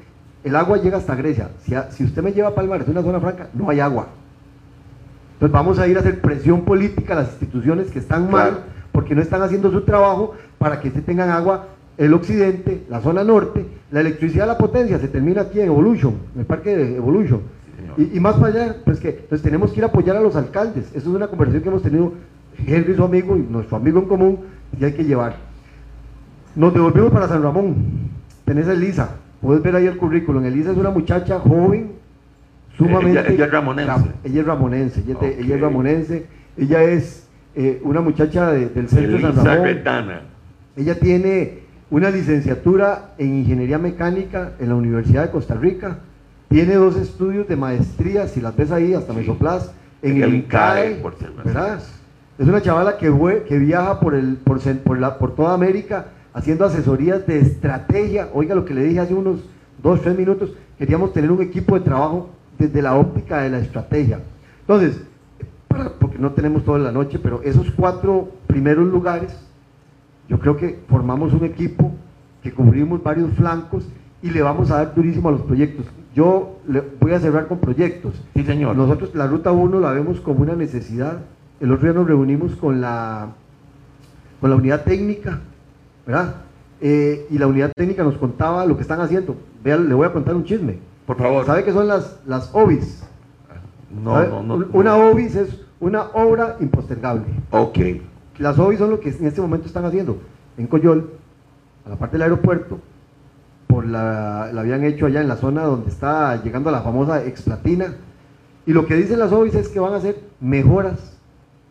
El agua llega hasta Grecia. Si, si usted me lleva a Palmares, una zona franca, no hay agua. Entonces vamos a ir a hacer presión política a las instituciones que están mal, porque no están haciendo su trabajo para que se tengan agua el occidente, la zona norte, la electricidad la potencia se termina aquí en Evolution, en el parque de Evolution. y, más para allá, pues que entonces tenemos que ir a apoyar a los alcaldes. Eso es una conversación que hemos tenido Henry, su amigo, y nuestro amigo en común, y hay que llevar. Nos devolvimos para San Ramón. Tenés a Elisa, puedes ver ahí el currículum. Elisa es una muchacha joven, sumamente. Ella, es ramonense. ella es ramonense, ella, es ramonense. Ella es eh, una muchacha del centro de San Ramón. Ella tiene una licenciatura en Ingeniería Mecánica en la Universidad de Costa Rica, tiene dos estudios de maestría, si las ves ahí, hasta Mesoplas, en el, INCAE, ¿verdad? Es una chavala que, que viaja por, el, por, por, la, por toda América haciendo asesorías de estrategia. Oiga lo que le dije hace unos dos, tres minutos, queríamos tener un equipo de trabajo desde la óptica de la estrategia. Entonces, porque no tenemos toda la noche, pero esos cuatro primeros lugares yo creo que formamos un equipo que cubrimos varios flancos y le vamos a dar durísimo a los proyectos. Yo le voy a cerrar con proyectos. Sí, señor. Nosotros la ruta 1 la vemos como una necesidad. El otro día nos reunimos con la, con la unidad técnica, ¿verdad? Eh, y la unidad técnica nos contaba lo que están haciendo. Vean, le voy a contar un chisme. Por favor. ¿Sabe qué son las, las OBIs? No, no, no, Una OBIS es una obra impostergable. Ok. Las OBI son lo que en este momento están haciendo en Coyol, a la parte del aeropuerto, por la, habían hecho allá en la zona donde está llegando la famosa explatina. Y lo que dicen las OBI es que van a hacer mejoras,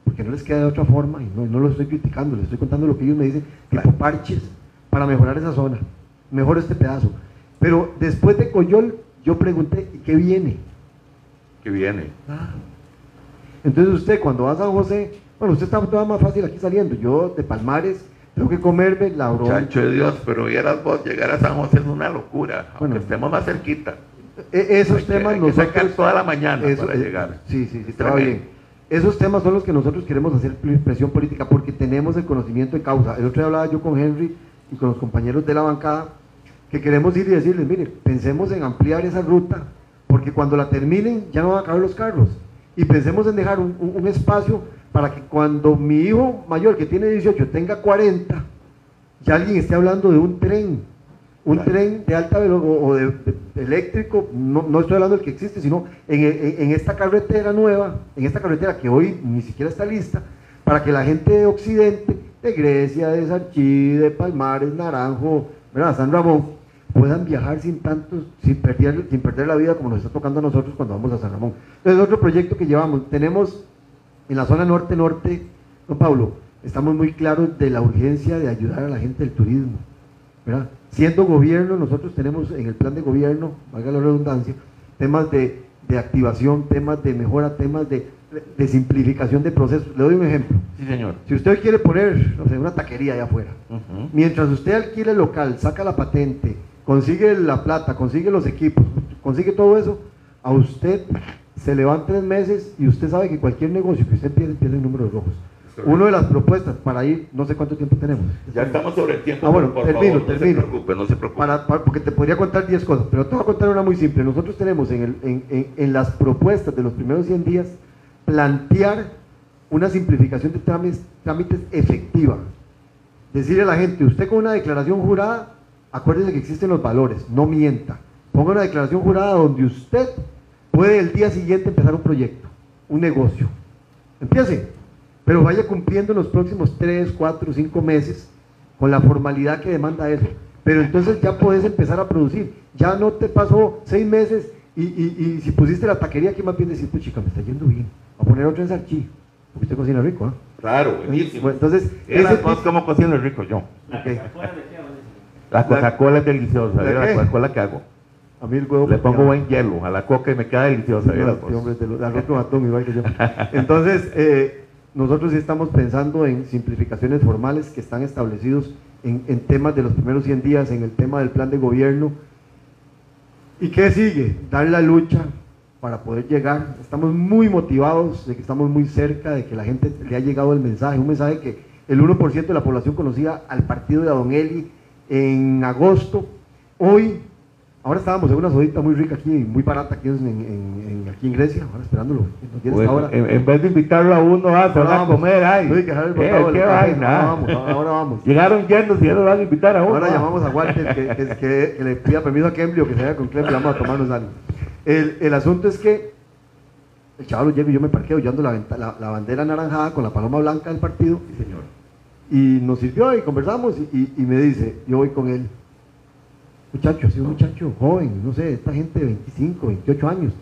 porque no les queda de otra forma, y no, no lo estoy criticando, les estoy contando lo que ellos me dicen, tipo parches, para mejorar esa zona, mejor este pedazo. Pero después de Coyol, yo pregunté, ¿y qué viene? ¿Qué viene? Ah. Entonces usted cuando va a San José, bueno, usted está todo más fácil aquí saliendo. Yo de Palmares tengo que comerme la broma. Chancho de Dios, pero vieras vos, llegar a San José es una locura, aunque estemos más cerquita. E, esos temas nos sacan toda la mañana para eh, llegar. Sí, sí, sí, está bien. Esos temas son los que nosotros queremos hacer presión política porque tenemos el conocimiento de causa. El otro día hablaba yo con Henry y con los compañeros de la bancada que queremos ir y decirles, mire, pensemos en ampliar esa ruta porque cuando la terminen ya no van a caber los carros y pensemos en dejar un espacio para que cuando mi hijo mayor que tiene 18 tenga 40, ya alguien esté hablando de un tren. un tren de alta velocidad o de, eléctrico, no, no, estoy hablando del que existe, sino en, en, esta carretera nueva, en esta carretera que hoy ni siquiera está lista, para que la gente de Occidente, de Grecia, de Sarchí, de Palmares, Naranjo, ¿verdad? San Ramón, puedan viajar sin tanto, sin perder, sin perder la vida como nos está tocando a nosotros cuando vamos a San Ramón. Entonces, otro proyecto que llevamos, tenemos en la zona norte-norte, don Pablo, estamos muy claros de la urgencia de ayudar a la gente del turismo. ¿verdad? Siendo gobierno, nosotros tenemos en el plan de gobierno, valga la redundancia, temas de, activación, temas de mejora, temas de, simplificación de procesos. Le doy un ejemplo. Sí, señor. Si usted quiere poner una taquería allá afuera, mientras usted alquile el local, saca la patente, consigue la plata, consigue los equipos, consigue todo eso, a usted se le van tres meses y usted sabe que cualquier negocio que usted empiece, empieza en números rojos. Una de las propuestas para ir, no sé cuánto tiempo tenemos. Ya estamos sobre el tiempo. Ah, bueno, termino, termino. No se preocupe, no se preocupe. Para, porque te podría contar 10 cosas, pero te voy a contar una muy simple. Nosotros tenemos en, el, en, en, en, las propuestas de los primeros 100 días plantear una simplificación de trámites, efectiva. Decirle a la gente, usted con una declaración jurada, acuérdese que existen los valores, no mienta. Ponga una declaración jurada donde usted puede el día siguiente empezar un proyecto, un negocio. Empiece pero vaya cumpliendo en los próximos 3, 4, 5 meses con la formalidad que demanda eso. Pero entonces ya puedes empezar a producir. Ya no te pasó 6 meses y, si pusiste la taquería, ¿qué más bien decir, pues chica, me está yendo bien? A poner otro en Sarchí, porque usted cocina rico, ¿ah? Claro, buenísimo. entonces, ese ¿cómo cocino rico yo? La Coca-Cola es deliciosa, la Coca-Cola que hago. A mí el huevo Le pongo buen hielo a la coca y me queda deliciosa. Entonces, eh, nosotros sí estamos pensando en simplificaciones formales que están establecidos en, temas de los primeros 100 días, en el tema del plan de gobierno. ¿Y qué sigue? Dar la lucha para poder llegar. Estamos muy motivados de que estamos muy cerca, de que la gente le ha llegado el mensaje, un mensaje que el 1% de la población conocía al partido de Adon Eli en agosto. Hoy Ahora estábamos en una sodita muy rica aquí, muy barata aquí en, aquí en Grecia, ahora esperándolo. En, vez de invitarlo a uno, a, a comer, ay. que eh, qué vaina. Ahora vamos, ahora vamos. Llegaron llenos y ya nos van a invitar a uno. Ahora llamamos a Walter que, que, le pida permiso a Kemblio que se vaya con Kemblio, vamos a tomarnos algo. El, el asunto es que el chaval llega y yo me parqueo, yo ando la, la, bandera anaranjada con la paloma blanca del partido. Sí, señor. Y nos sirvió y conversamos y, y me dice, yo voy con él muchacho, así un muchacho joven, no sé, esta gente de 25, 28 años.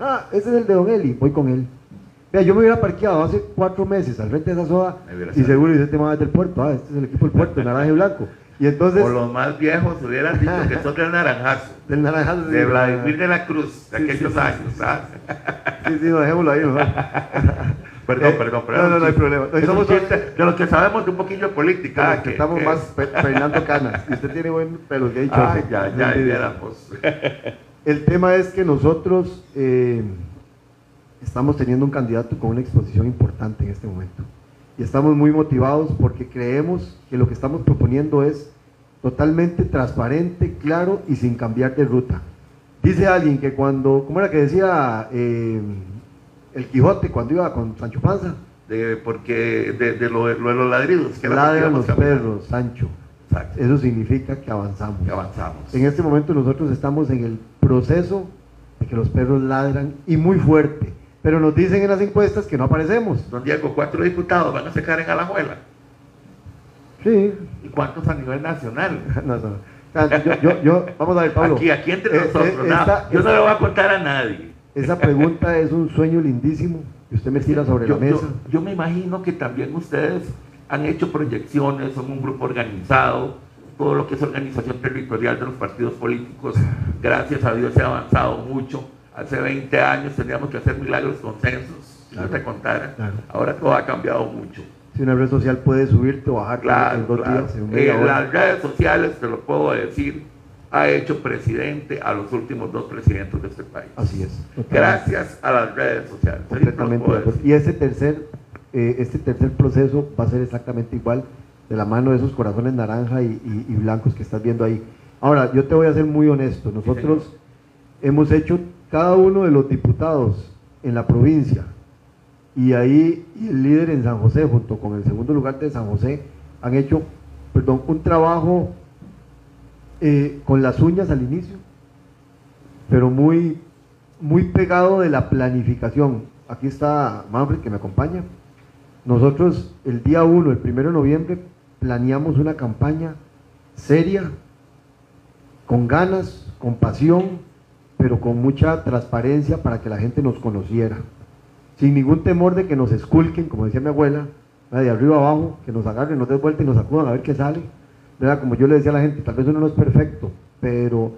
Ah, ese es el de Don Eli, voy con él. Vea, yo me hubiera parqueado hace cuatro meses al frente de esa soda y seguro dice este más del puerto, ah, este es el equipo del puerto, naranja y blanco. Y entonces, o los más viejos hubieran dicho que son del naranjazo. Del naranjazo. De Vladimir de la Cruz, de aquellos años, ¿sabes? Sí, sí, dejémoslo ahí, ¿no? Perdón, eh, perdón, perdón. No, no, no hay problema. somos de los que sabemos de un poquillo de política. que, estamos más peinando canas. Y usted tiene buen pelo, que dicho. Ah, ya, ya, ya El tema es que nosotros eh, estamos teniendo un candidato con una exposición importante en este momento. Y estamos muy motivados porque creemos que lo que estamos proponiendo es totalmente transparente, claro y sin cambiar de ruta. Dice alguien que cuando, ¿cómo era que decía? Eh, el Quijote cuando iba con Sancho Panza. De, porque de, lo, de los ladridos que ladran los perros, Sancho. Eso significa que avanzamos. Que avanzamos. En este momento nosotros estamos en el proceso de que los perros ladran y muy fuerte. Pero nos dicen en las encuestas que no aparecemos. Don Diego, cuatro diputados van a secar en Alajuela. Sí. ¿Y cuántos a nivel nacional? no, no. Yo, yo, vamos a ver, Pablo. Aquí, aquí entre eh, nosotros. Eh, yo no le voy a contar a nadie. Esa pregunta es un sueño lindísimo que usted me tira sobre la mesa. Yo, me imagino que también ustedes han hecho proyecciones, son un grupo organizado, todo lo que es organización territorial de los partidos políticos, gracias a Dios se ha avanzado mucho. Hace 20 años teníamos que hacer milagros consensos, si no te contara. Ahora todo ha cambiado mucho. Si una red social puede subirte o bajar en dos días. En, las redes sociales, te lo puedo decir, ha hecho presidente a los últimos dos presidentes de este país. Así es. Gracias a las redes sociales. Y este tercer, eh, este tercer proceso va a ser exactamente igual de la mano de esos corazones naranja y, blancos que estás viendo ahí. Ahora, yo te voy a ser muy honesto. Nosotros hemos hecho cada uno de los diputados en la provincia y ahí el líder en San José junto con el segundo lugar de San José han hecho, perdón, un trabajo eh, con las uñas al inicio, pero muy, muy pegado de la planificación. Aquí está Manfred que me acompaña. Nosotros el día 1, el 1 de noviembre, planeamos una campaña seria, con ganas, con pasión, pero con mucha transparencia para que la gente nos conociera. Sin ningún temor de que nos esculquen, como decía mi abuela, de arriba abajo, que nos agarren, nos den vuelta y nos acudan a ver qué sale. Como yo le decía a la gente, tal vez uno no es perfecto, pero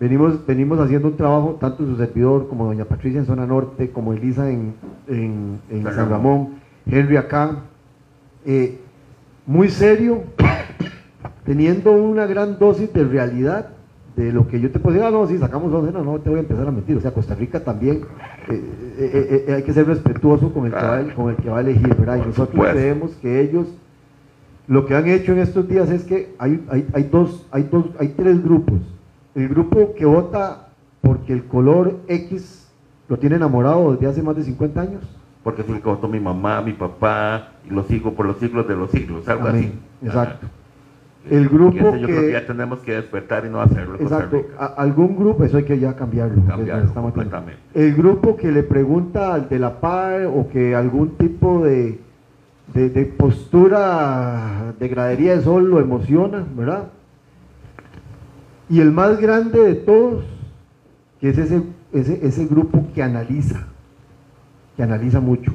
venimos, venimos haciendo un trabajo, tanto su servidor como doña Patricia en Zona Norte, como Elisa en, en, San Ramón, Henry acá, eh, muy serio, teniendo una gran dosis de realidad de lo que yo te puedo decir, ah, no, si sacamos dos, no, no te voy a empezar a mentir. O sea, Costa Rica también eh, eh, eh, hay que ser respetuoso con el, que va, con el que va a elegir, ¿verdad? Y nosotros creemos que ellos lo que han hecho en estos días es que hay, hay, hay, dos, hay, dos, hay tres grupos. El grupo que vota porque el color X lo tiene enamorado desde hace más de 50 años. Porque es el que votó mi mamá, mi papá, y los hijos por los siglos de los siglos, algo así. Exacto. El grupo que, yo creo que ya tenemos que despertar y no hacerlo. Exacto. algún grupo, eso hay que ya cambiarlo. El grupo que le pregunta al de la par o que algún tipo de, de, postura de gradería de sol lo emociona, ¿verdad? Y el más grande de todos, que es ese, ese, ese grupo que analiza, que analiza mucho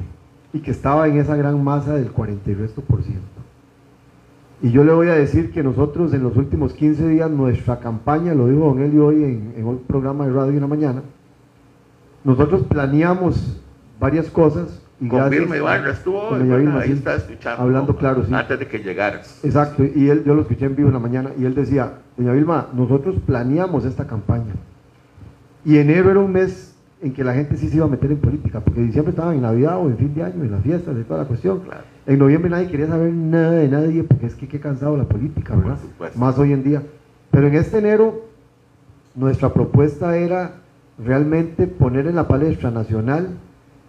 y que estaba en esa gran masa del 40 y resto por ciento. Y yo le voy a decir que nosotros en los últimos 15 días, nuestra campaña, lo dijo Don Elio hoy en, un programa de radio en la mañana, nosotros planeamos varias cosas. Y Con Vilma Ibarra estuvo ahí está escuchando. Hablando claro, sí. Antes de que llegaras. Exacto, y él, yo lo escuché en vivo en la mañana, y él decía, doña Vilma, nosotros planeamos esta campaña. Y enero era un mes en que la gente sí se iba a meter en política, porque diciembre estaban en Navidad o en fin de año, en las fiestas, de toda la cuestión. En noviembre nadie quería saber nada de nadie, porque es que qué cansado la política, ¿verdad? Más hoy en día. Pero en este enero, nuestra propuesta era realmente poner en la palestra nacional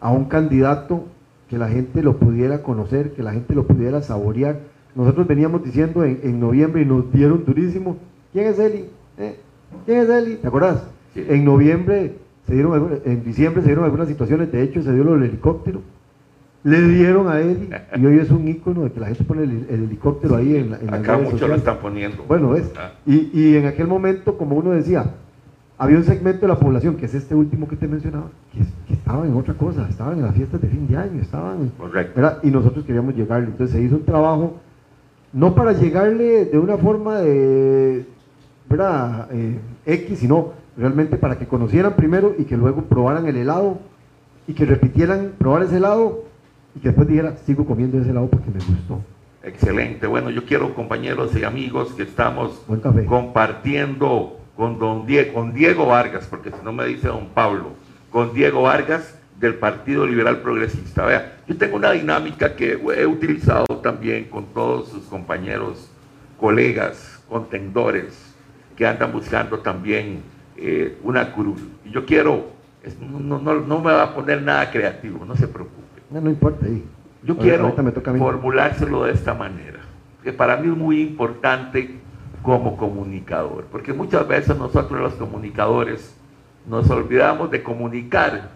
a un candidato que la gente lo pudiera conocer, que la gente lo pudiera saborear. Nosotros veníamos diciendo en, noviembre y nos dieron durísimo, ¿quién es Eli? ¿Eh? ¿Quién es Eli? ¿Te acordás? En noviembre se dieron en diciembre se dieron algunas situaciones, de hecho se dio lo del helicóptero, le dieron a él y hoy es un ícono de que la gente pone el, helicóptero ahí en, en Acá muchos lo están poniendo. Bueno, es. Ah. Y, y, en aquel momento, como uno decía, había un segmento de la población, que es este último que te mencionaba, que, que estaban en otra cosa, estaban en las fiestas de fin de año, estaban. Correcto. Y nosotros queríamos llegarle. Entonces se hizo un trabajo, no para llegarle de una forma de, ¿verdad? Eh, X, sino realmente para que conocieran primero y que luego probaran el helado y que repitieran probar ese helado y que después dijera, sigo comiendo ese helado porque me gustó. Excelente. Bueno, yo quiero compañeros y amigos que estamos compartiendo con don Diego, con Diego Vargas, porque si no me dice don Pablo, con Diego Vargas del Partido Liberal Progresista. Vea, yo tengo una dinámica que he utilizado también con todos sus compañeros, colegas, contendores, que andan buscando también eh, una cruz. Y yo quiero, no, no, no, me va a poner nada creativo, no se preocupe. No, no importa. Yo quiero formulárselo de esta manera, que para mí es muy importante como comunicador, porque muchas veces nosotros los comunicadores nos olvidamos de comunicar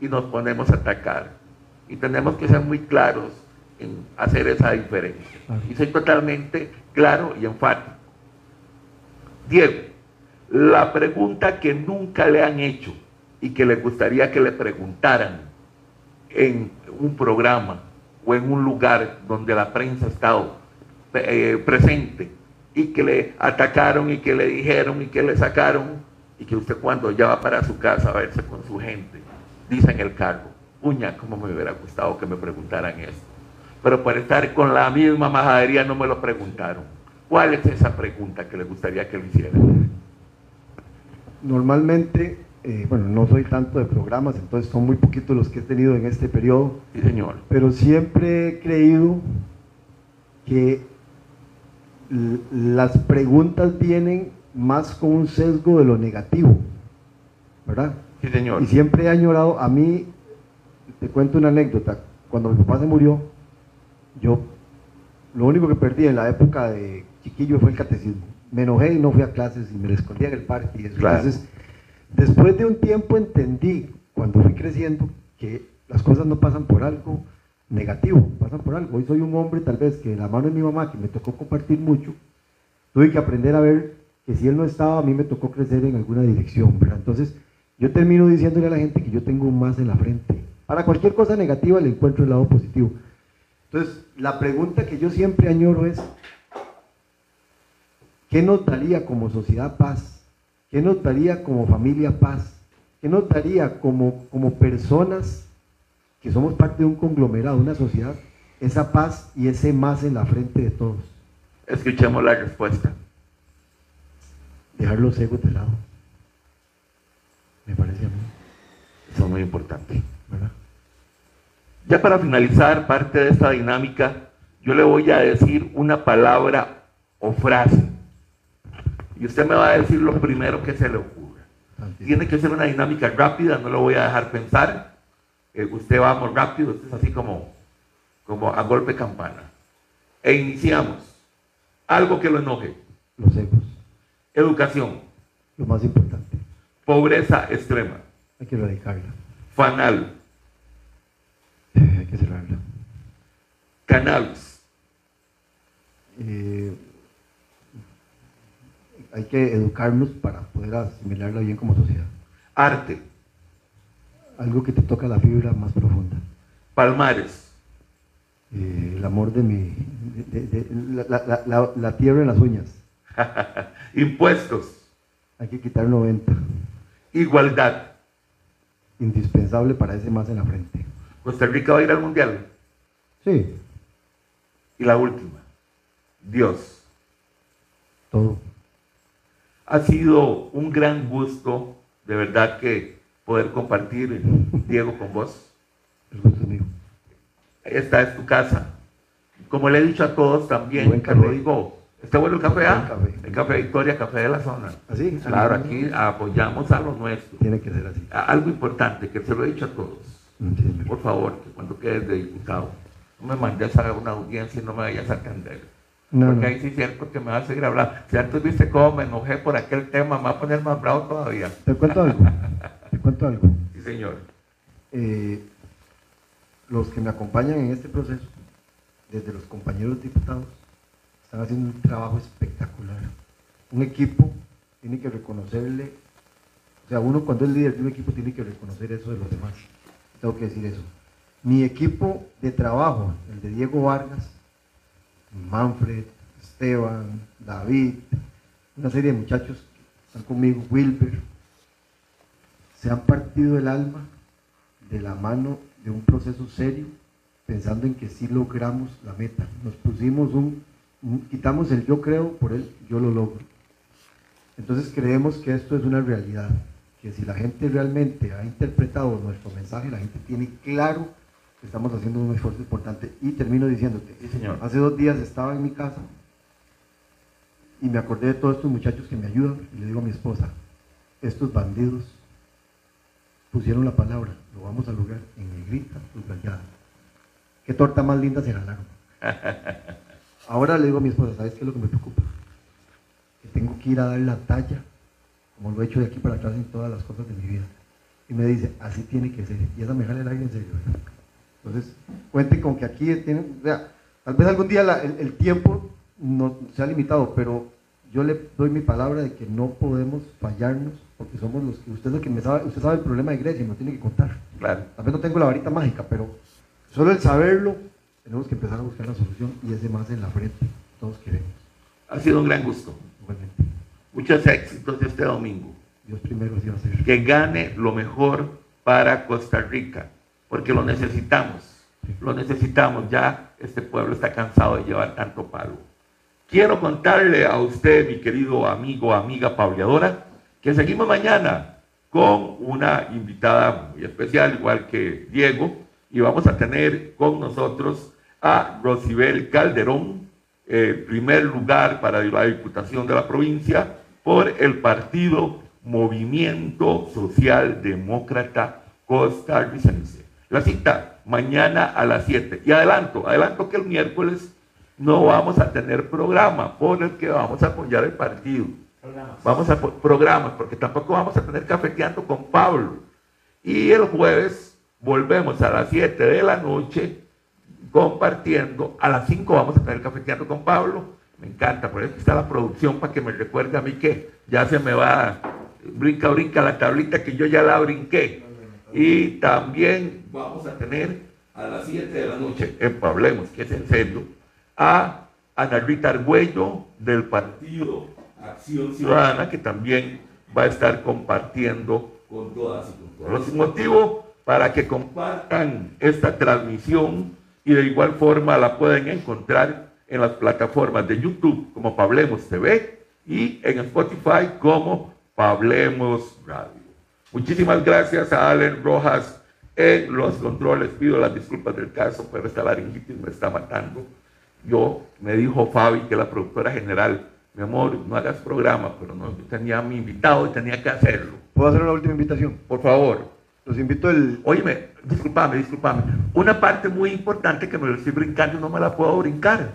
y nos ponemos a atacar. Y tenemos que ser muy claros en hacer esa diferencia. Y soy totalmente claro y enfático. Diego, la pregunta que nunca le han hecho y que le gustaría que le preguntaran en un programa o en un lugar donde la prensa ha estado eh, presente y que le atacaron y que le dijeron y que le sacaron y que usted cuando ya va para su casa a verse con su gente, dice en el cargo, uña, cómo me hubiera gustado que me preguntaran esto. Pero por estar con la misma majadería no me lo preguntaron. ¿Cuál es esa pregunta que le gustaría que le hicieran? Normalmente, eh, bueno, no soy tanto de programas, entonces son muy poquitos los que he tenido en este periodo. Sí, señor. Pero siempre he creído que las preguntas vienen más con un sesgo de lo negativo, ¿verdad? Sí, señor. Y siempre he añorado, a mí, te cuento una anécdota, cuando mi papá se murió, yo lo único que perdí en la época de chiquillo fue el catecismo me enojé y no fui a clases y me escondí en el parque. Y eso. Claro. Entonces, después de un tiempo entendí, cuando fui creciendo, que las cosas no pasan por algo negativo, pasan por algo. Hoy soy un hombre tal vez que de la mano de mi mamá, que me tocó compartir mucho, tuve que aprender a ver que si él no estaba, a mí me tocó crecer en alguna dirección, ¿verdad? Entonces, yo termino diciéndole a la gente que yo tengo un más en la frente. Para cualquier cosa negativa le encuentro el lado positivo. Entonces, la pregunta que yo siempre añoro es, ¿qué nos daría como sociedad paz? ¿Qué nos daría como familia paz? ¿Qué nos daría como, como personas que somos parte de un conglomerado, una sociedad, esa paz y ese más en la frente de todos? Escuchemos la respuesta. Dejar los egos de lado. Me parece a mí, Eso es muy importante. ¿verdad? Ya para finalizar parte de esta dinámica, yo le voy a decir una palabra o frase. Y usted me va a decir lo primero que se le ocurra. Tiene que ser una dinámica rápida, no lo voy a dejar pensar. Eh, usted vamos rápido, usted es así como, como a golpe campana. E iniciamos. Algo que lo enoje. Los egos, Educación. lo más importante. Pobreza extrema. Hay que erradicarla, Fanal. eh, hay que cerrarla. Cannabis. Eh, hay que educarnos para poder asimilarla bien como sociedad. Arte. Algo que te toca la fibra más profunda. Palmares. Eh, el amor de mi. de- de- de- la, la- la- la tierra en las uñas. Impuestos. Hay que quitar 90. Igualdad. Indispensable para ese más en la frente. Costa Rica va a ir al mundial. Sí, Y la última. Dios. todo. Ha sido un gran gusto, de verdad, que poder compartir, Diego, con vos. El gusto es mío. Esta es tu casa. Como le he dicho a todos también, Buen te lo digo, ¿está bueno el café? ah? Café. El café Victoria, café de la zona. ¿Así? Claro, aquí apoyamos a los nuestros. Tiene que ser así. Algo importante, que se lo he dicho a todos. Por favor, que cuando quedes de diputado, no me mandes a una audiencia y no me vayas a atender. No, Porque no. ahí sí es cierto que me vas a seguir hablando. Si antes viste cómo me enojé por aquel tema, me va a poner más bravo todavía. Te cuento algo. Te cuento algo. Sí, señor. Eh, los que me acompañan en este proceso, desde los compañeros diputados, están haciendo un trabajo espectacular. Un equipo tiene que reconocerle, o sea, uno cuando es líder de un equipo tiene que reconocer eso de los demás. Tengo que decir eso. Mi equipo de trabajo, el de Diego Vargas, Manfred, Esteban, David, una serie de muchachos que están conmigo, Wilber, se han partido el alma de la mano de un proceso serio, pensando en que sí logramos la meta. Nos pusimos un, un- quitamos el yo creo por el yo lo logro. Entonces creemos que esto es una realidad, que si la gente realmente ha interpretado nuestro mensaje, la gente tiene claro estamos haciendo un esfuerzo importante. Y termino diciéndote, Sí, señor. hace dos días estaba en mi casa y me acordé de todos estos muchachos que me ayudan y le digo a mi esposa, estos bandidos pusieron la palabra, lo vamos a lograr en negrita, subrayada. Qué torta más linda se ganaron. Ahora le digo a mi esposa, ¿sabes qué es lo que me preocupa? Que tengo que ir a dar la talla, como lo he hecho de aquí para atrás en todas las cosas de mi vida. Y me dice, así tiene que ser. Y esa me jala el aire en serio. ¿verdad? Entonces, cuente con que aquí tienen, o sea, tal vez algún día la- el, el tiempo no sea limitado, pero yo le doy mi palabra de que no podemos fallarnos, porque somos los que, usted es el que me sabe, usted sabe el problema de Grecia y me lo tiene que contar. Claro. Tal vez no tengo la varita mágica, pero solo el saberlo, tenemos que empezar a buscar la solución y ese más en la frente, todos queremos, Ha sido un gran gusto. igualmente. Muchos éxitos este domingo. Dios primero así va a ser. Que gane lo mejor para Costa Rica, porque lo necesitamos. Lo necesitamos. Ya este pueblo está cansado de llevar tanto palo. Quiero contarle a usted, mi querido amigo, amiga pauleadora, que seguimos mañana con una invitada muy especial, igual que Diego, y vamos a tener con nosotros a Rosibel Calderón, primer lugar para la Diputación de la provincia por el partido Movimiento Social Demócrata Costarricense. La cita mañana a las 7. Y adelanto, adelanto que el miércoles no vamos a tener programa por el que vamos a apoyar el partido. Vamos a programas, porque tampoco vamos a tener cafeteando con Pablo. Y el jueves volvemos a las 7 de la noche compartiendo. A las 5 vamos a tener cafeteando con Pablo. Me encanta, por eso está la producción para que me recuerde a mí que ya se me va, brinca, brinca la tablita que yo ya la brinqué. Y también vamos a tener a las 7 de la noche, en Pablemos, que es en serio, a Ana Rita Argüello del partido Acción Ciudadana, que también va a estar compartiendo con todas y con todos. Los motivo para que compartan esta transmisión y de igual forma la pueden encontrar en las plataformas de YouTube como Pablemos TV y en Spotify como Pablemos Radio. Muchísimas gracias a Allen Rojas en los controles. Pido las disculpas del caso, pero esta laringitis me está matando. Yo, me dijo Fabi, que la productora general, mi amor, no hagas programa, pero no, yo tenía mi invitado y tenía que hacerlo. ¿Puedo hacer una última invitación? Por favor. Los invito el... Óyeme, discúlpame, discúlpame. Una parte muy importante que me lo estoy brincando y no me la puedo brincar.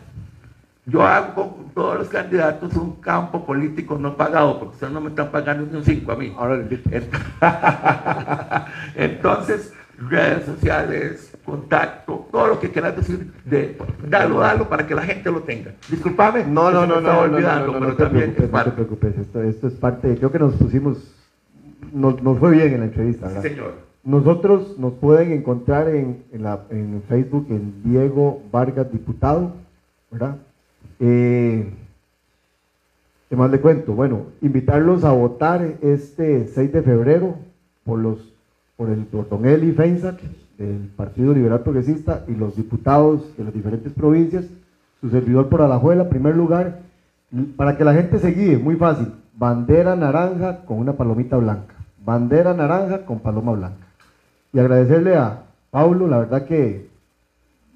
Yo hago con todos los candidatos un campo político no pagado, porque ustedes no me están pagando ni un 5 a mí. Entonces, redes sociales, contacto, todo lo que quieras decir, de, dalo, dalo para que la gente lo tenga. Disculpame. No, no, no, no, olvidando, no, pero te también preocupes, no te preocupes. Esto, esto es parte, creo que nos pusimos, nos, nos fue bien en la entrevista, ¿verdad? Sí, señor. Nosotros nos pueden encontrar en, en, la, en Facebook en Diego Vargas Diputado, ¿verdad? Eh, ¿Qué más le cuento? Bueno, invitarlos a votar este 6 de febrero por los por el Tortonel y Feinsack del Partido Liberal Progresista y los diputados de las diferentes provincias, su servidor por Alajuela, primer lugar, para que la gente se guíe, muy fácil, bandera naranja con una palomita blanca, bandera naranja con paloma blanca. Y agradecerle a Pablo, la verdad que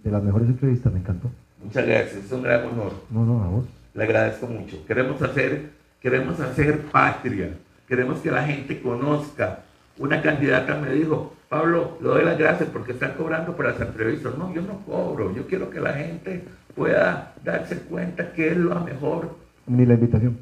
de las mejores entrevistas, me encantó. Muchas gracias, es un gran honor. No, no, a vos. Le agradezco mucho. Queremos hacer, queremos hacer patria, queremos que la gente conozca. Una candidata me dijo, Pablo, le doy las gracias porque están cobrando por las entrevistas. No, yo no cobro, yo quiero que la gente pueda darse cuenta que es lo mejor. Ni la invitación.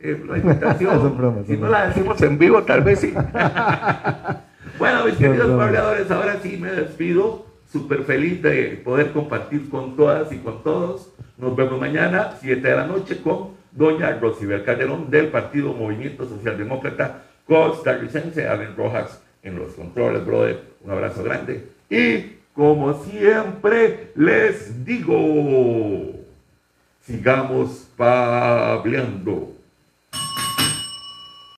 Eh, la invitación, bromas, si no la decimos en vivo, tal vez sí. bueno, mis queridos bromas. pobladores, ahora sí me despido. Súper feliz de poder compartir con todas y con todos. Nos vemos mañana, 7 de la noche, con doña Rosibel Calderón del Partido Movimiento Socialdemócrata Costarricense, Allen Rojas en los controles, brother. Un abrazo grande. Y como siempre les digo, sigamos pableando.